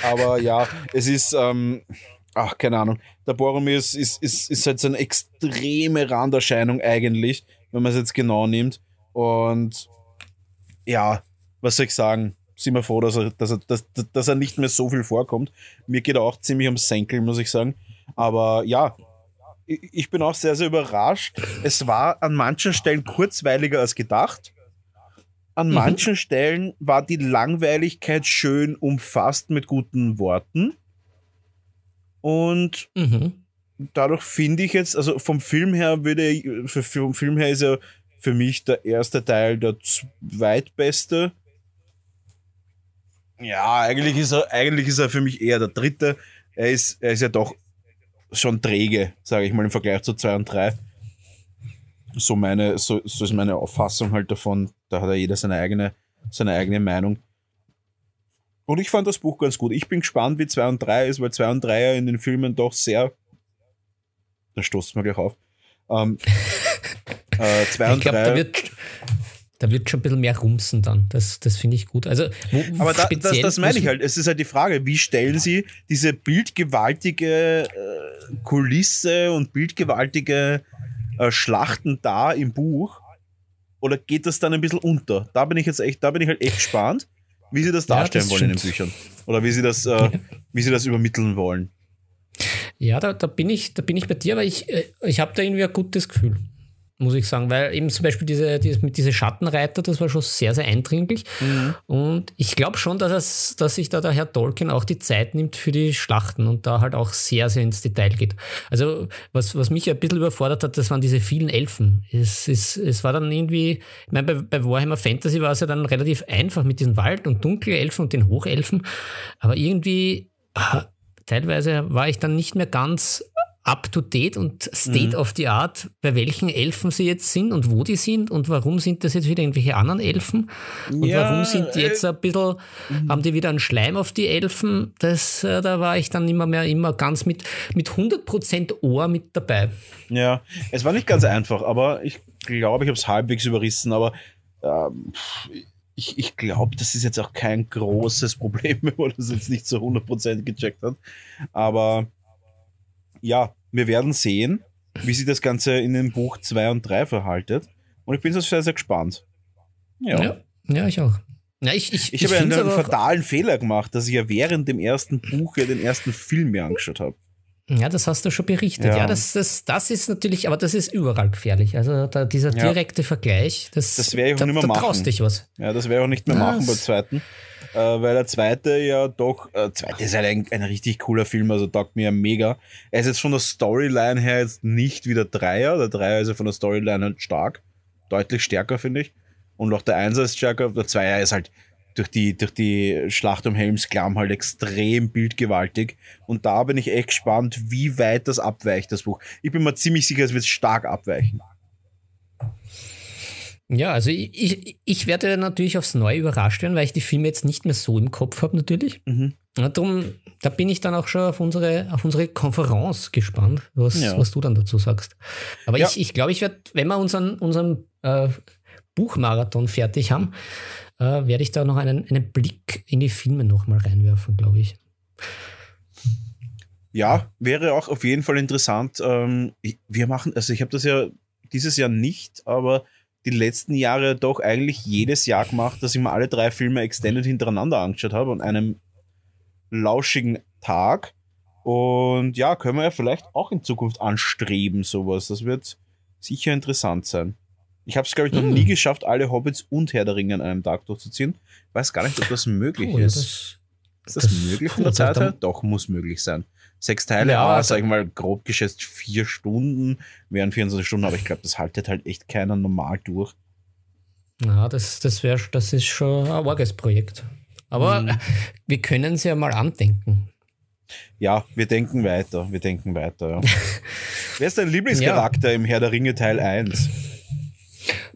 Aber ja, es ist, ähm, ach, keine Ahnung. Der Boromir ist, ist, ist, ist halt so eine extreme Randerscheinung eigentlich, wenn man es jetzt genau nimmt. Und ja, was soll ich sagen? Sind wir froh, dass er, dass, er, dass, dass er nicht mehr so viel vorkommt. Mir geht er auch ziemlich ums Senkel, muss ich sagen. Aber ja, ich bin auch sehr, sehr überrascht. Es war an manchen Stellen kurzweiliger als gedacht. An mhm. manchen Stellen war die Langweiligkeit schön umfasst mit guten Worten. Und mhm. dadurch finde ich jetzt, also vom Film her würde, vom Film her ist er für mich der erste Teil der zweitbeste. Ja, eigentlich ist er, eigentlich ist er für mich eher der dritte. Er ist, er ist ja doch schon träge, sage ich mal, im Vergleich zu 2 und 3. So, meine, so, so ist meine Auffassung halt davon. Da hat ja jeder seine eigene, seine eigene Meinung. Und ich fand das Buch ganz gut. Ich bin gespannt, wie 2 und 3 ist, weil 2 und 3 ja in den Filmen doch sehr. Da stoßt mir gleich auf. Ähm, [laughs] äh, 2 und 3 da wird schon ein bisschen mehr rumsen dann. Das, das finde ich gut. Also, wo, Aber da, das, das meine ich halt. Es ist halt die Frage, wie stellen Sie diese bildgewaltige äh, Kulisse und bildgewaltige äh, Schlachten dar im Buch? Oder geht das dann ein bisschen unter? Da bin ich jetzt echt, da bin ich halt echt gespannt, wie Sie das darstellen ja, das wollen in den Büchern. Oder wie Sie das, äh, ja. wie Sie das übermitteln wollen. Ja, da, da, bin ich, da bin ich bei dir, aber ich, äh, ich habe da irgendwie ein gutes Gefühl muss ich sagen, weil eben zum Beispiel diese, diese, diese Schattenreiter, das war schon sehr, sehr eindringlich. Mhm. Und ich glaube schon, dass, es, dass sich da der Herr Tolkien auch die Zeit nimmt für die Schlachten und da halt auch sehr, sehr ins Detail geht. Also, was, was mich ein bisschen überfordert hat, das waren diese vielen Elfen. Es, es, es war dann irgendwie, ich meine, bei, bei Warhammer Fantasy war es ja dann relativ einfach mit diesen Wald- und Dunkelelfen und den Hochelfen, aber irgendwie. Ah, teilweise war ich dann nicht mehr ganz up-to-date und state mhm. of the art, bei welchen Elfen sie jetzt sind und wo die sind und warum sind das jetzt wieder irgendwelche anderen Elfen und ja, warum sind die jetzt äh, ein bisschen, mhm. haben die wieder einen Schleim auf die Elfen, das, äh, da war ich dann immer mehr, immer ganz mit, mit 100% Ohr mit dabei. Ja, es war nicht ganz einfach, aber ich glaube, ich habe es halbwegs überrissen, aber ähm, ich, ich glaube, das ist jetzt auch kein großes Problem, [laughs] wenn man das jetzt nicht zu 100% gecheckt hat, aber ja, wir werden sehen, wie sich das Ganze in dem Buch 2 und 3 verhaltet. Und ich bin so sehr, sehr gespannt. Ja. Ja, ja ich auch. Ja, ich ich, ich, ich habe einen fatalen Fehler gemacht, dass ich ja während dem ersten Buch ja den ersten Film mir angeschaut habe. Ja, das hast du schon berichtet. Ja, ja das, das, das ist natürlich, aber das ist überall gefährlich. Also da, dieser direkte ja. Vergleich, das, das werde ich auch da, nicht mehr machen. Da traust dich was. Ja, das werde ich auch nicht mehr das machen beim zweiten äh, weil der zweite ja doch, äh, zweite ist halt ein, ein richtig cooler Film, also taugt mir mega. Er ist jetzt von der Storyline her jetzt nicht wie der Dreier, der Dreier ist ja von der Storyline halt stark, deutlich stärker, finde ich. Und auch der Einser ist stärker, der Zweier ist halt durch die, durch die Schlacht um Helms Klamm halt extrem bildgewaltig. Und da bin ich echt gespannt, wie weit das abweicht, das Buch. Ich bin mir ziemlich sicher, es wird stark abweichen. Ja, also ich, ich, ich, werde natürlich aufs Neue überrascht werden, weil ich die Filme jetzt nicht mehr so im Kopf habe, natürlich. Mhm. darum, da bin ich dann auch schon auf unsere, auf unsere Konferenz gespannt, was, ja. was du dann dazu sagst. Aber ja. ich, ich glaube, ich werde, wenn wir unseren, unseren äh, Buchmarathon fertig haben, äh, werde ich da noch einen, einen Blick in die Filme nochmal reinwerfen, glaube ich. Ja, wäre auch auf jeden Fall interessant. Ähm, wir machen, also ich habe das ja dieses Jahr nicht, aber die letzten Jahre doch eigentlich jedes Jahr gemacht, dass ich mir alle drei Filme extended hintereinander angeschaut habe an einem lauschigen Tag. Und ja, können wir ja vielleicht auch in Zukunft anstreben, sowas. Das wird sicher interessant sein. Ich habe es, glaube ich, noch mm. nie geschafft, alle Hobbits und Herr der Ringe an einem Tag durchzuziehen. Weiß gar nicht, ob das möglich oh, ist. das, ist das, das möglich von der Zeit her? Doch, muss möglich sein. Sechs Teile, ja, ah, sag ich mal, grob geschätzt vier Stunden, wären 24 Stunden, aber ich glaube, das haltet halt echt keiner normal durch. Ja, das, das, wär, das ist schon ein arges Projekt. Aber mhm. [laughs] wir können es ja mal andenken. Ja, wir denken weiter. Wir denken weiter. Ja. [laughs] Wer ist dein Lieblingscharakter ja. im Herr der Ringe Teil 1?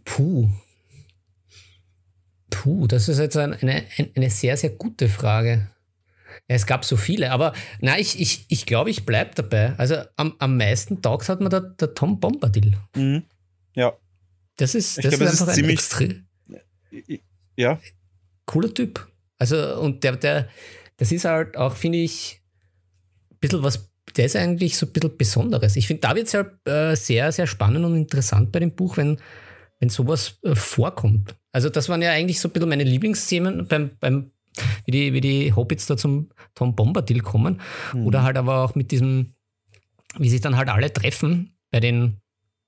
Puh. Puh, das ist jetzt eine, eine, eine sehr, sehr gute Frage. Ja, es gab so viele, aber nein, ich, ich, ich glaube, ich bleibe dabei. Also am, am meisten taugt hat mir der, der Tom Bombadil. Mhm. Ja. Das ist, das glaub, ist einfach ist ein extrem. Ja. Cooler Typ. Also, und der, der, das ist halt auch, finde ich, ein bisschen was, der ist eigentlich so ein bisschen Besonderes. Ich finde, da wird es halt äh, sehr, sehr spannend und interessant bei dem Buch, wenn, wenn sowas äh, vorkommt. Also, das waren ja eigentlich so ein bisschen meine Lieblingsthemen beim, beim wie die, wie die Hobbits da zum Tom Bombadil kommen. Mhm. Oder halt aber auch mit diesem, wie sich dann halt alle treffen bei den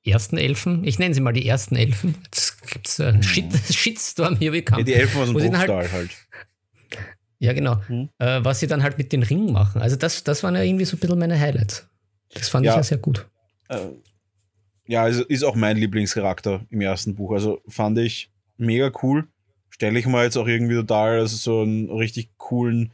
ersten Elfen. Ich nenne sie mal die ersten Elfen. Jetzt gibt es einen mhm. Shit, Shitstorm hier wie Ja, die Elfen aus dem Bruchtal halt, halt. Ja, genau. Mhm. Äh, was sie dann halt mit den Ringen machen. Also das, das waren ja irgendwie so ein bisschen meine Highlights. Das fand ja, ich ja sehr gut. Äh, ja, also ist auch mein Lieblingscharakter im ersten Buch. Also fand ich mega cool stelle ich mir jetzt auch irgendwie total also so einen richtig coolen,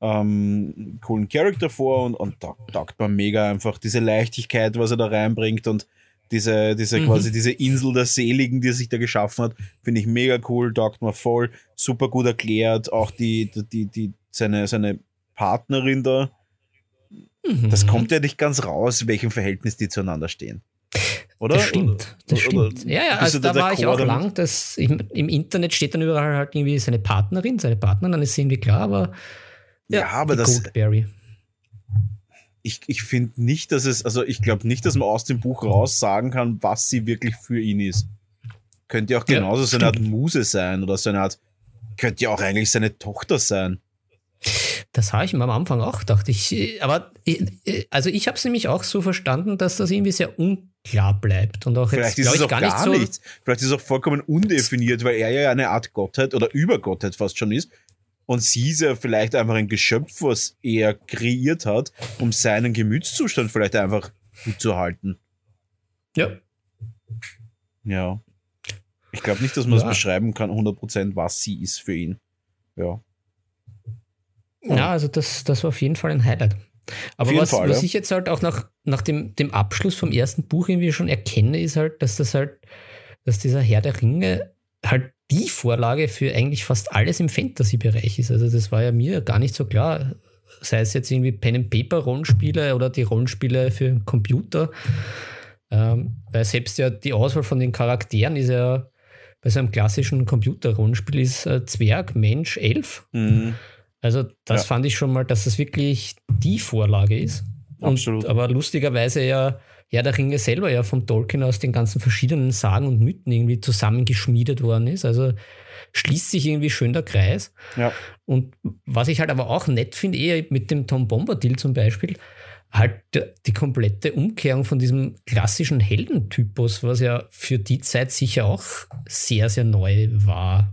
ähm, coolen Charakter vor und, und da taugt man mega einfach diese Leichtigkeit, was er da reinbringt und diese, diese mhm. quasi diese Insel der Seligen, die er sich da geschaffen hat, finde ich mega cool, taugt mir voll, super gut erklärt, auch die, die, die, seine, seine Partnerin da, mhm. das kommt ja nicht ganz raus, welchem Verhältnis die zueinander stehen. Oder? Das stimmt, das oder, stimmt. ja, ja, also da war ich auch lang, dass im, im, Internet steht dann überall halt irgendwie seine Partnerin, seine Partnerin, dann ist sie irgendwie klar, aber ja, ja aber das Goldberry. Ich, ich finde nicht, dass es, also ich glaube nicht, dass man aus dem Buch raus sagen kann, was sie wirklich für ihn ist. Könnte ja auch genauso ja, so eine Art Muse sein oder so eine Art, könnte ja auch eigentlich seine Tochter sein. Das habe ich mir am Anfang auch gedacht. Ich, aber also ich habe es nämlich auch so verstanden, dass das irgendwie sehr un klar bleibt. Und auch Vielleicht jetzt, ist es auch gar, nicht so nichts. Vielleicht ist es auch vollkommen undefiniert, weil er ja eine Art Gottheit oder Übergottheit fast schon ist. Und sie ist ja vielleicht einfach ein Geschöpf, was er kreiert hat, um seinen Gemütszustand vielleicht einfach gut zu halten. Ja. Ja. Ich glaube nicht, dass man ja. das beschreiben kann, 100%, was sie ist für ihn. Ja. Ja, also das, das war auf jeden Fall ein Highlight. Aber was, Fall, was ja. ich jetzt halt auch nach, nach dem, dem Abschluss vom ersten Buch irgendwie schon erkenne, ist halt, dass das halt, dass dieser Herr der Ringe halt die Vorlage für eigentlich fast alles im Fantasy-Bereich ist. Also das war ja mir gar nicht so klar. Sei es jetzt irgendwie Pen-and-Paper-Rollenspiele oder die Rollenspiele für den Computer. Ähm, weil selbst ja die Auswahl von den Charakteren ist ja bei so einem klassischen Computer-Rollenspiel ist äh, Zwerg, Mensch, Elf. Mhm. Also das ja. fand ich schon mal, dass das wirklich die Vorlage ist. Und, Absolut. Aber lustigerweise ja Herr der Ringe selber ja vom Tolkien aus den ganzen verschiedenen Sagen und Mythen irgendwie zusammengeschmiedet worden ist. Also schließt sich irgendwie schön der Kreis. Ja. Und was ich halt aber auch nett finde, eher mit dem Tom Bombadil zum Beispiel, halt die komplette Umkehrung von diesem klassischen Heldentypus, was ja für die Zeit sicher auch sehr, sehr neu war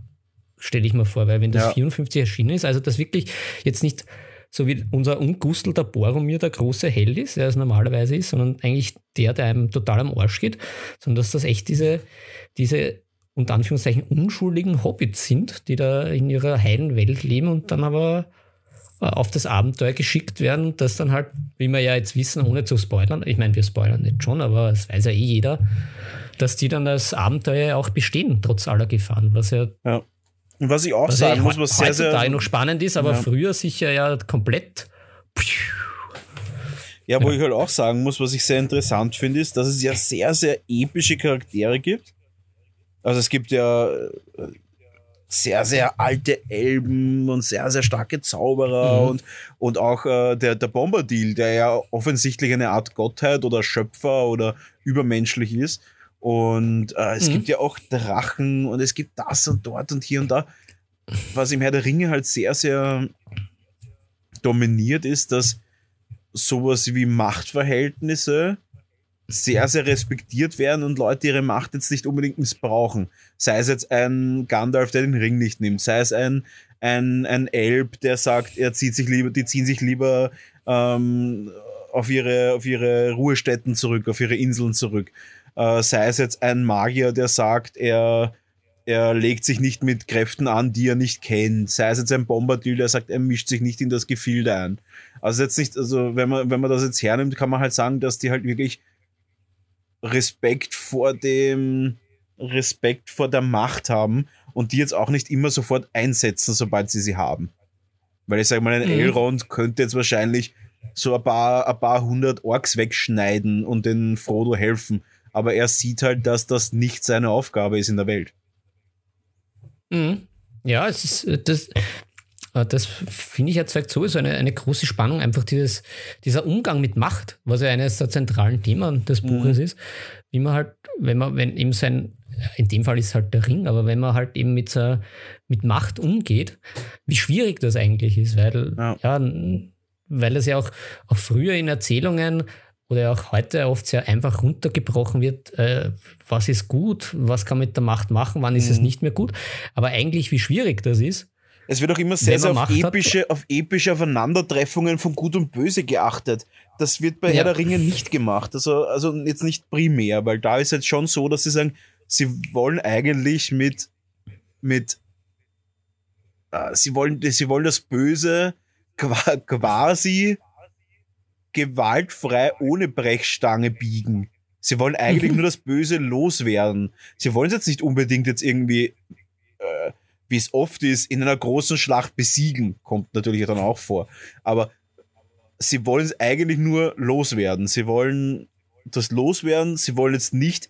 stelle ich mir vor, weil wenn das ja. 54 erschienen ist, also das wirklich jetzt nicht so wie unser ungustelter Boromir der große Held ist, der es normalerweise ist, sondern eigentlich der, der einem total am Arsch geht, sondern dass das echt diese, diese unter Anführungszeichen unschuldigen Hobbits sind, die da in ihrer heilen Welt leben und dann aber äh, auf das Abenteuer geschickt werden, das dann halt, wie wir ja jetzt wissen, ohne zu spoilern, ich meine, wir spoilern nicht schon, aber das weiß ja eh jeder, dass die dann das Abenteuer auch bestehen, trotz aller Gefahren, was ja, ja. Und was ich auch was sagen muss, was sehr, sehr. noch spannend ist, aber ja. früher sicher ja komplett. Ja, wo ja. ich halt auch sagen muss, was ich sehr interessant finde, ist, dass es ja sehr, sehr epische Charaktere gibt. Also es gibt ja äh, sehr, sehr alte Elben und sehr, sehr starke Zauberer mhm. und, und auch äh, der, der Bombadil, der ja offensichtlich eine Art Gottheit oder Schöpfer oder übermenschlich ist. Und äh, es mhm. gibt ja auch Drachen und es gibt das und dort und hier und da. Was im Herr der Ringe halt sehr, sehr dominiert ist, dass sowas wie Machtverhältnisse sehr, sehr respektiert werden und Leute ihre Macht jetzt nicht unbedingt missbrauchen. Sei es jetzt ein Gandalf, der den Ring nicht nimmt, sei es ein, ein, ein Elb, der sagt, er zieht sich lieber, die ziehen sich lieber ähm, auf, ihre, auf ihre Ruhestätten zurück, auf ihre Inseln zurück. Äh, sei es jetzt ein Magier, der sagt, er, er, legt sich nicht mit Kräften an, die er nicht kennt. Sei es jetzt ein Bombardier, der sagt, er mischt sich nicht in das Gefilde ein. Also jetzt nicht, also wenn man, wenn man das jetzt hernimmt, kann man halt sagen, dass die halt wirklich Respekt vor dem, Respekt vor der Macht haben und die jetzt auch nicht immer sofort einsetzen, sobald sie sie haben. Weil ich sage mal, ein mhm. Elrond könnte jetzt wahrscheinlich so ein paar, ein paar hundert Orks wegschneiden und den Frodo helfen. Aber er sieht halt, dass das nicht seine Aufgabe ist in der Welt. Mhm. Ja, es ist äh, das, äh, das finde ich erzeugt sowieso eine, eine große Spannung, einfach dieses, dieser Umgang mit Macht, was ja eines der zentralen Themen des mhm. Buches mhm. ist, wie man halt, wenn man, wenn eben sein, in dem Fall ist es halt der Ring, aber wenn man halt eben mit, so, mit Macht umgeht, wie schwierig das eigentlich ist, weil, ja, ja weil es ja auch, auch früher in Erzählungen oder auch heute oft sehr einfach runtergebrochen wird, äh, was ist gut, was kann man mit der Macht machen, wann ist mhm. es nicht mehr gut. Aber eigentlich, wie schwierig das ist. Es wird auch immer sehr, sehr auf epische, auf epische Aufeinandertreffungen von Gut und Böse geachtet. Das wird bei ja. Herr der Ringe nicht gemacht. Also, also jetzt nicht primär, weil da ist jetzt schon so, dass sie sagen, sie wollen eigentlich mit, mit äh, sie, wollen, sie wollen das Böse quasi gewaltfrei ohne Brechstange biegen. Sie wollen eigentlich [laughs] nur das Böse loswerden. Sie wollen es jetzt nicht unbedingt jetzt irgendwie, äh, wie es oft ist, in einer großen Schlacht besiegen. Kommt natürlich dann auch vor. Aber sie wollen es eigentlich nur loswerden. Sie wollen das loswerden. Sie wollen jetzt nicht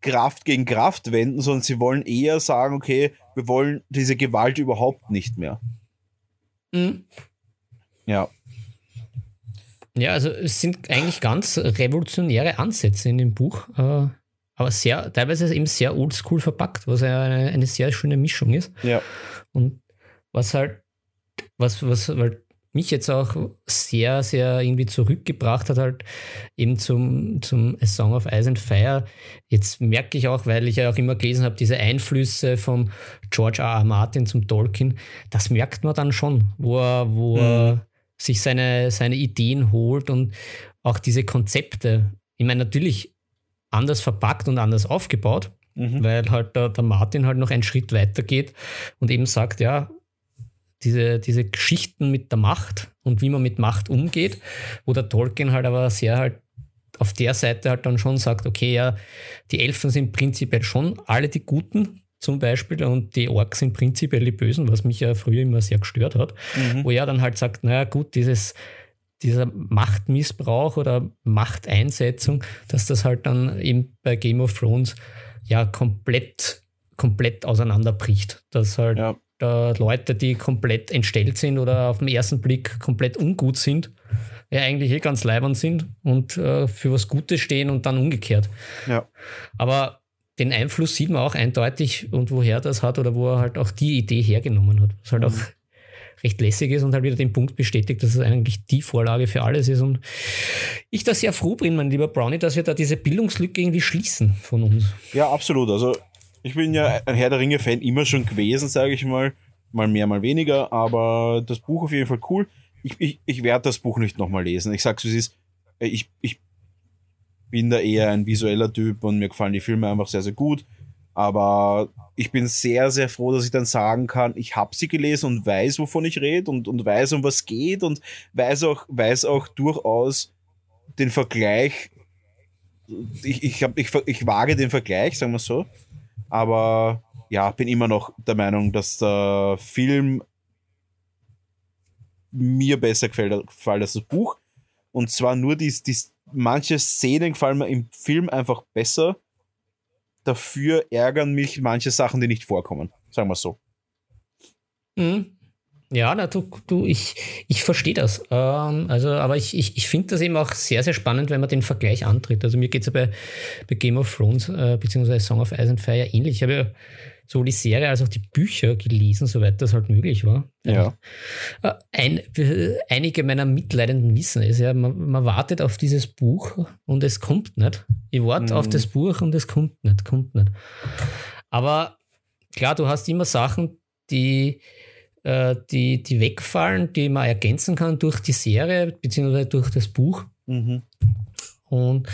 Kraft gegen Kraft wenden, sondern sie wollen eher sagen, okay, wir wollen diese Gewalt überhaupt nicht mehr. Mhm. Ja. Ja, also es sind eigentlich ganz revolutionäre Ansätze in dem Buch, äh, aber sehr, teilweise eben sehr oldschool verpackt, was ja eine, eine sehr schöne Mischung ist. Ja. Und was halt, was, was halt mich jetzt auch sehr, sehr irgendwie zurückgebracht hat, halt eben zum, zum A Song of Ice and Fire. Jetzt merke ich auch, weil ich ja auch immer gelesen habe, diese Einflüsse vom George R. R. Martin zum Tolkien, das merkt man dann schon, wo er, wo mhm. er sich seine, seine Ideen holt und auch diese Konzepte. Ich meine, natürlich anders verpackt und anders aufgebaut, mhm. weil halt der, der Martin halt noch einen Schritt weiter geht und eben sagt, ja, diese, diese Geschichten mit der Macht und wie man mit Macht umgeht, wo der Tolkien halt aber sehr halt auf der Seite halt dann schon sagt, okay, ja, die Elfen sind prinzipiell schon alle die Guten, zum Beispiel und die Orks sind prinzipiell die Bösen, was mich ja früher immer sehr gestört hat, mhm. wo er dann halt sagt, naja gut, dieses, dieser Machtmissbrauch oder Machteinsetzung, dass das halt dann eben bei Game of Thrones ja komplett, komplett auseinanderbricht. Dass halt ja. da Leute, die komplett entstellt sind oder auf den ersten Blick komplett ungut sind, ja eigentlich eh ganz leibern sind und äh, für was Gutes stehen und dann umgekehrt. Ja. Aber den Einfluss sieht man auch eindeutig und woher das hat oder wo er halt auch die Idee hergenommen hat. Was halt mhm. auch recht lässig ist und halt wieder den Punkt bestätigt, dass es eigentlich die Vorlage für alles ist. Und ich da sehr froh bin, mein lieber Brownie, dass wir da diese Bildungslücke irgendwie schließen von uns. Ja, absolut. Also ich bin ja ein Herr der Ringe-Fan immer schon gewesen, sage ich mal. Mal mehr, mal weniger, aber das Buch auf jeden Fall cool. Ich, ich, ich werde das Buch nicht nochmal lesen. Ich sag's, wie es ist. Ich, ich bin da eher ein visueller Typ und mir gefallen die Filme einfach sehr, sehr gut. Aber ich bin sehr, sehr froh, dass ich dann sagen kann, ich habe sie gelesen und weiß, wovon ich rede und, und weiß, um was geht und weiß auch, weiß auch durchaus den Vergleich. Ich, ich, hab, ich, ich wage den Vergleich, sagen wir so. Aber ja, bin immer noch der Meinung, dass der Film mir besser gefällt, gefällt als das Buch. Und zwar nur die, die, manche Szenen gefallen mir im Film einfach besser. Dafür ärgern mich manche Sachen, die nicht vorkommen. Sagen wir so. Mhm. Ja, na, du, du, ich, ich verstehe das. Ähm, also, aber ich, ich, ich finde das eben auch sehr, sehr spannend, wenn man den Vergleich antritt. Also mir geht es ja bei, bei Game of Thrones äh, beziehungsweise Song of Ice and Fire ähnlich. Ich habe ja sowohl die Serie als auch die Bücher gelesen, soweit das halt möglich war. Ja. Äh, ein, einige meiner Mitleidenden wissen es ja, man, man, wartet auf dieses Buch und es kommt nicht. Ich warte mhm. auf das Buch und es kommt nicht, kommt nicht. Aber klar, du hast immer Sachen, die, äh, die, die wegfallen, die man ergänzen kann durch die Serie beziehungsweise durch das Buch. Mhm. Und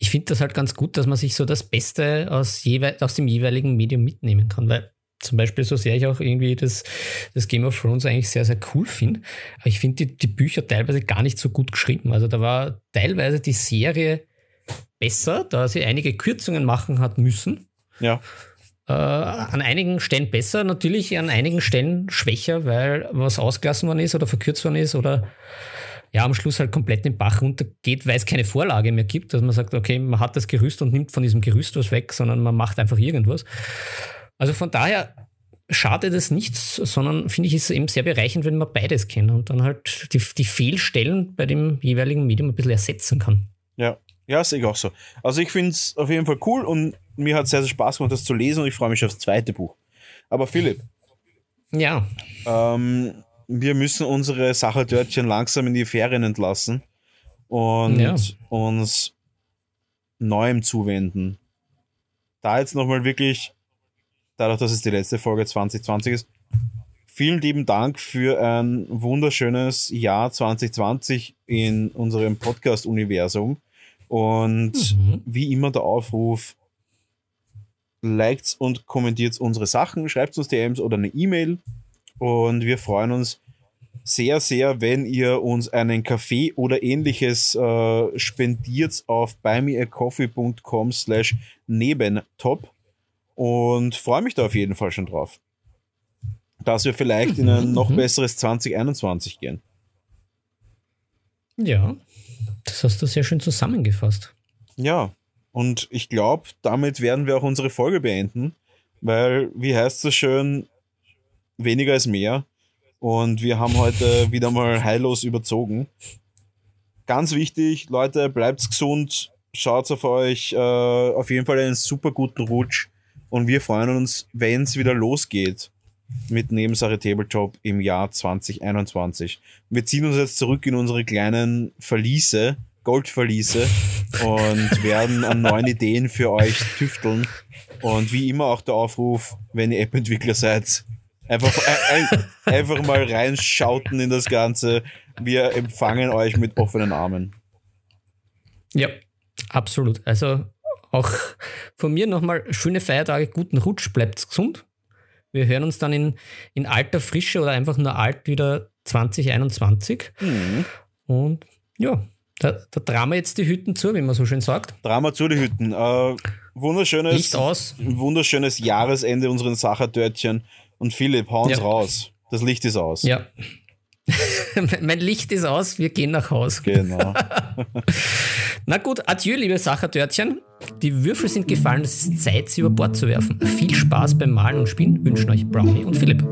ich finde das halt ganz gut, dass man sich so das Beste aus, aus dem jeweiligen Medium mitnehmen kann, weil zum Beispiel, so sehr ich auch irgendwie das, das Game of Thrones eigentlich sehr, sehr cool finde. Aber ich finde die, die Bücher teilweise gar nicht so gut geschrieben. Also da war teilweise die Serie besser, da sie einige Kürzungen machen hat müssen. Ja. Äh, an einigen Stellen besser, natürlich an einigen Stellen schwächer, weil was ausgelassen worden ist oder verkürzt worden ist oder ja, am Schluss halt komplett den Bach runtergeht, weil es keine Vorlage mehr gibt, dass man sagt, okay, man hat das Gerüst und nimmt von diesem Gerüst was weg, sondern man macht einfach irgendwas. Also von daher schadet es nichts, sondern finde ich es eben sehr bereichend, wenn man beides kennt und dann halt die, die Fehlstellen bei dem jeweiligen Medium ein bisschen ersetzen kann. Ja, ja, sehe ich auch so. Also ich finde es auf jeden Fall cool und mir hat sehr, sehr Spaß gemacht, das zu lesen und ich freue mich aufs zweite Buch. Aber Philipp. Ja. Ähm, wir müssen unsere Sachertörtchen langsam in die Ferien entlassen und ja. uns Neuem zuwenden. Da jetzt nochmal wirklich dadurch, dass es die letzte Folge 2020 ist. Vielen lieben Dank für ein wunderschönes Jahr 2020 in unserem Podcast-Universum. Und mhm. wie immer der Aufruf, liked und kommentiert unsere Sachen, schreibt uns DMs oder eine E-Mail. Und wir freuen uns sehr, sehr, wenn ihr uns einen Kaffee oder ähnliches äh, spendiert auf buymeacoffee.com slash nebentop und freue mich da auf jeden Fall schon drauf. Dass wir vielleicht in ein noch mhm. besseres 2021 gehen. Ja, das hast du sehr schön zusammengefasst. Ja, und ich glaube, damit werden wir auch unsere Folge beenden, weil, wie heißt es schön, weniger ist mehr. Und wir haben heute wieder mal heillos überzogen. Ganz wichtig, Leute, bleibt gesund, schaut auf euch, äh, auf jeden Fall einen super guten Rutsch. Und wir freuen uns, wenn es wieder losgeht mit Nebensache Tabletop im Jahr 2021. Wir ziehen uns jetzt zurück in unsere kleinen Verliese, Goldverliese und [laughs] werden an neuen Ideen für euch tüfteln. Und wie immer auch der Aufruf, wenn ihr App-Entwickler seid, einfach, ein, einfach mal reinschauten in das Ganze. Wir empfangen euch mit offenen Armen. Ja, absolut. Also auch von mir nochmal schöne Feiertage, guten Rutsch, bleibt gesund. Wir hören uns dann in, in alter Frische oder einfach nur alt wieder 2021. Mhm. Und ja, da, da tragen wir jetzt die Hütten zu, wie man so schön sagt. Drama zu die Hütten. Äh, wunderschönes, Licht aus. wunderschönes Jahresende unseren Sachertörtchen. Und Philipp, hau uns ja. raus. Das Licht ist aus. Ja. [laughs] mein Licht ist aus, wir gehen nach Haus. Genau. [laughs] Na gut, adieu, liebe Sachertörtchen. Die Würfel sind gefallen, es ist Zeit, sie über Bord zu werfen. Viel Spaß beim Malen und Spielen wünschen euch Brownie und Philipp.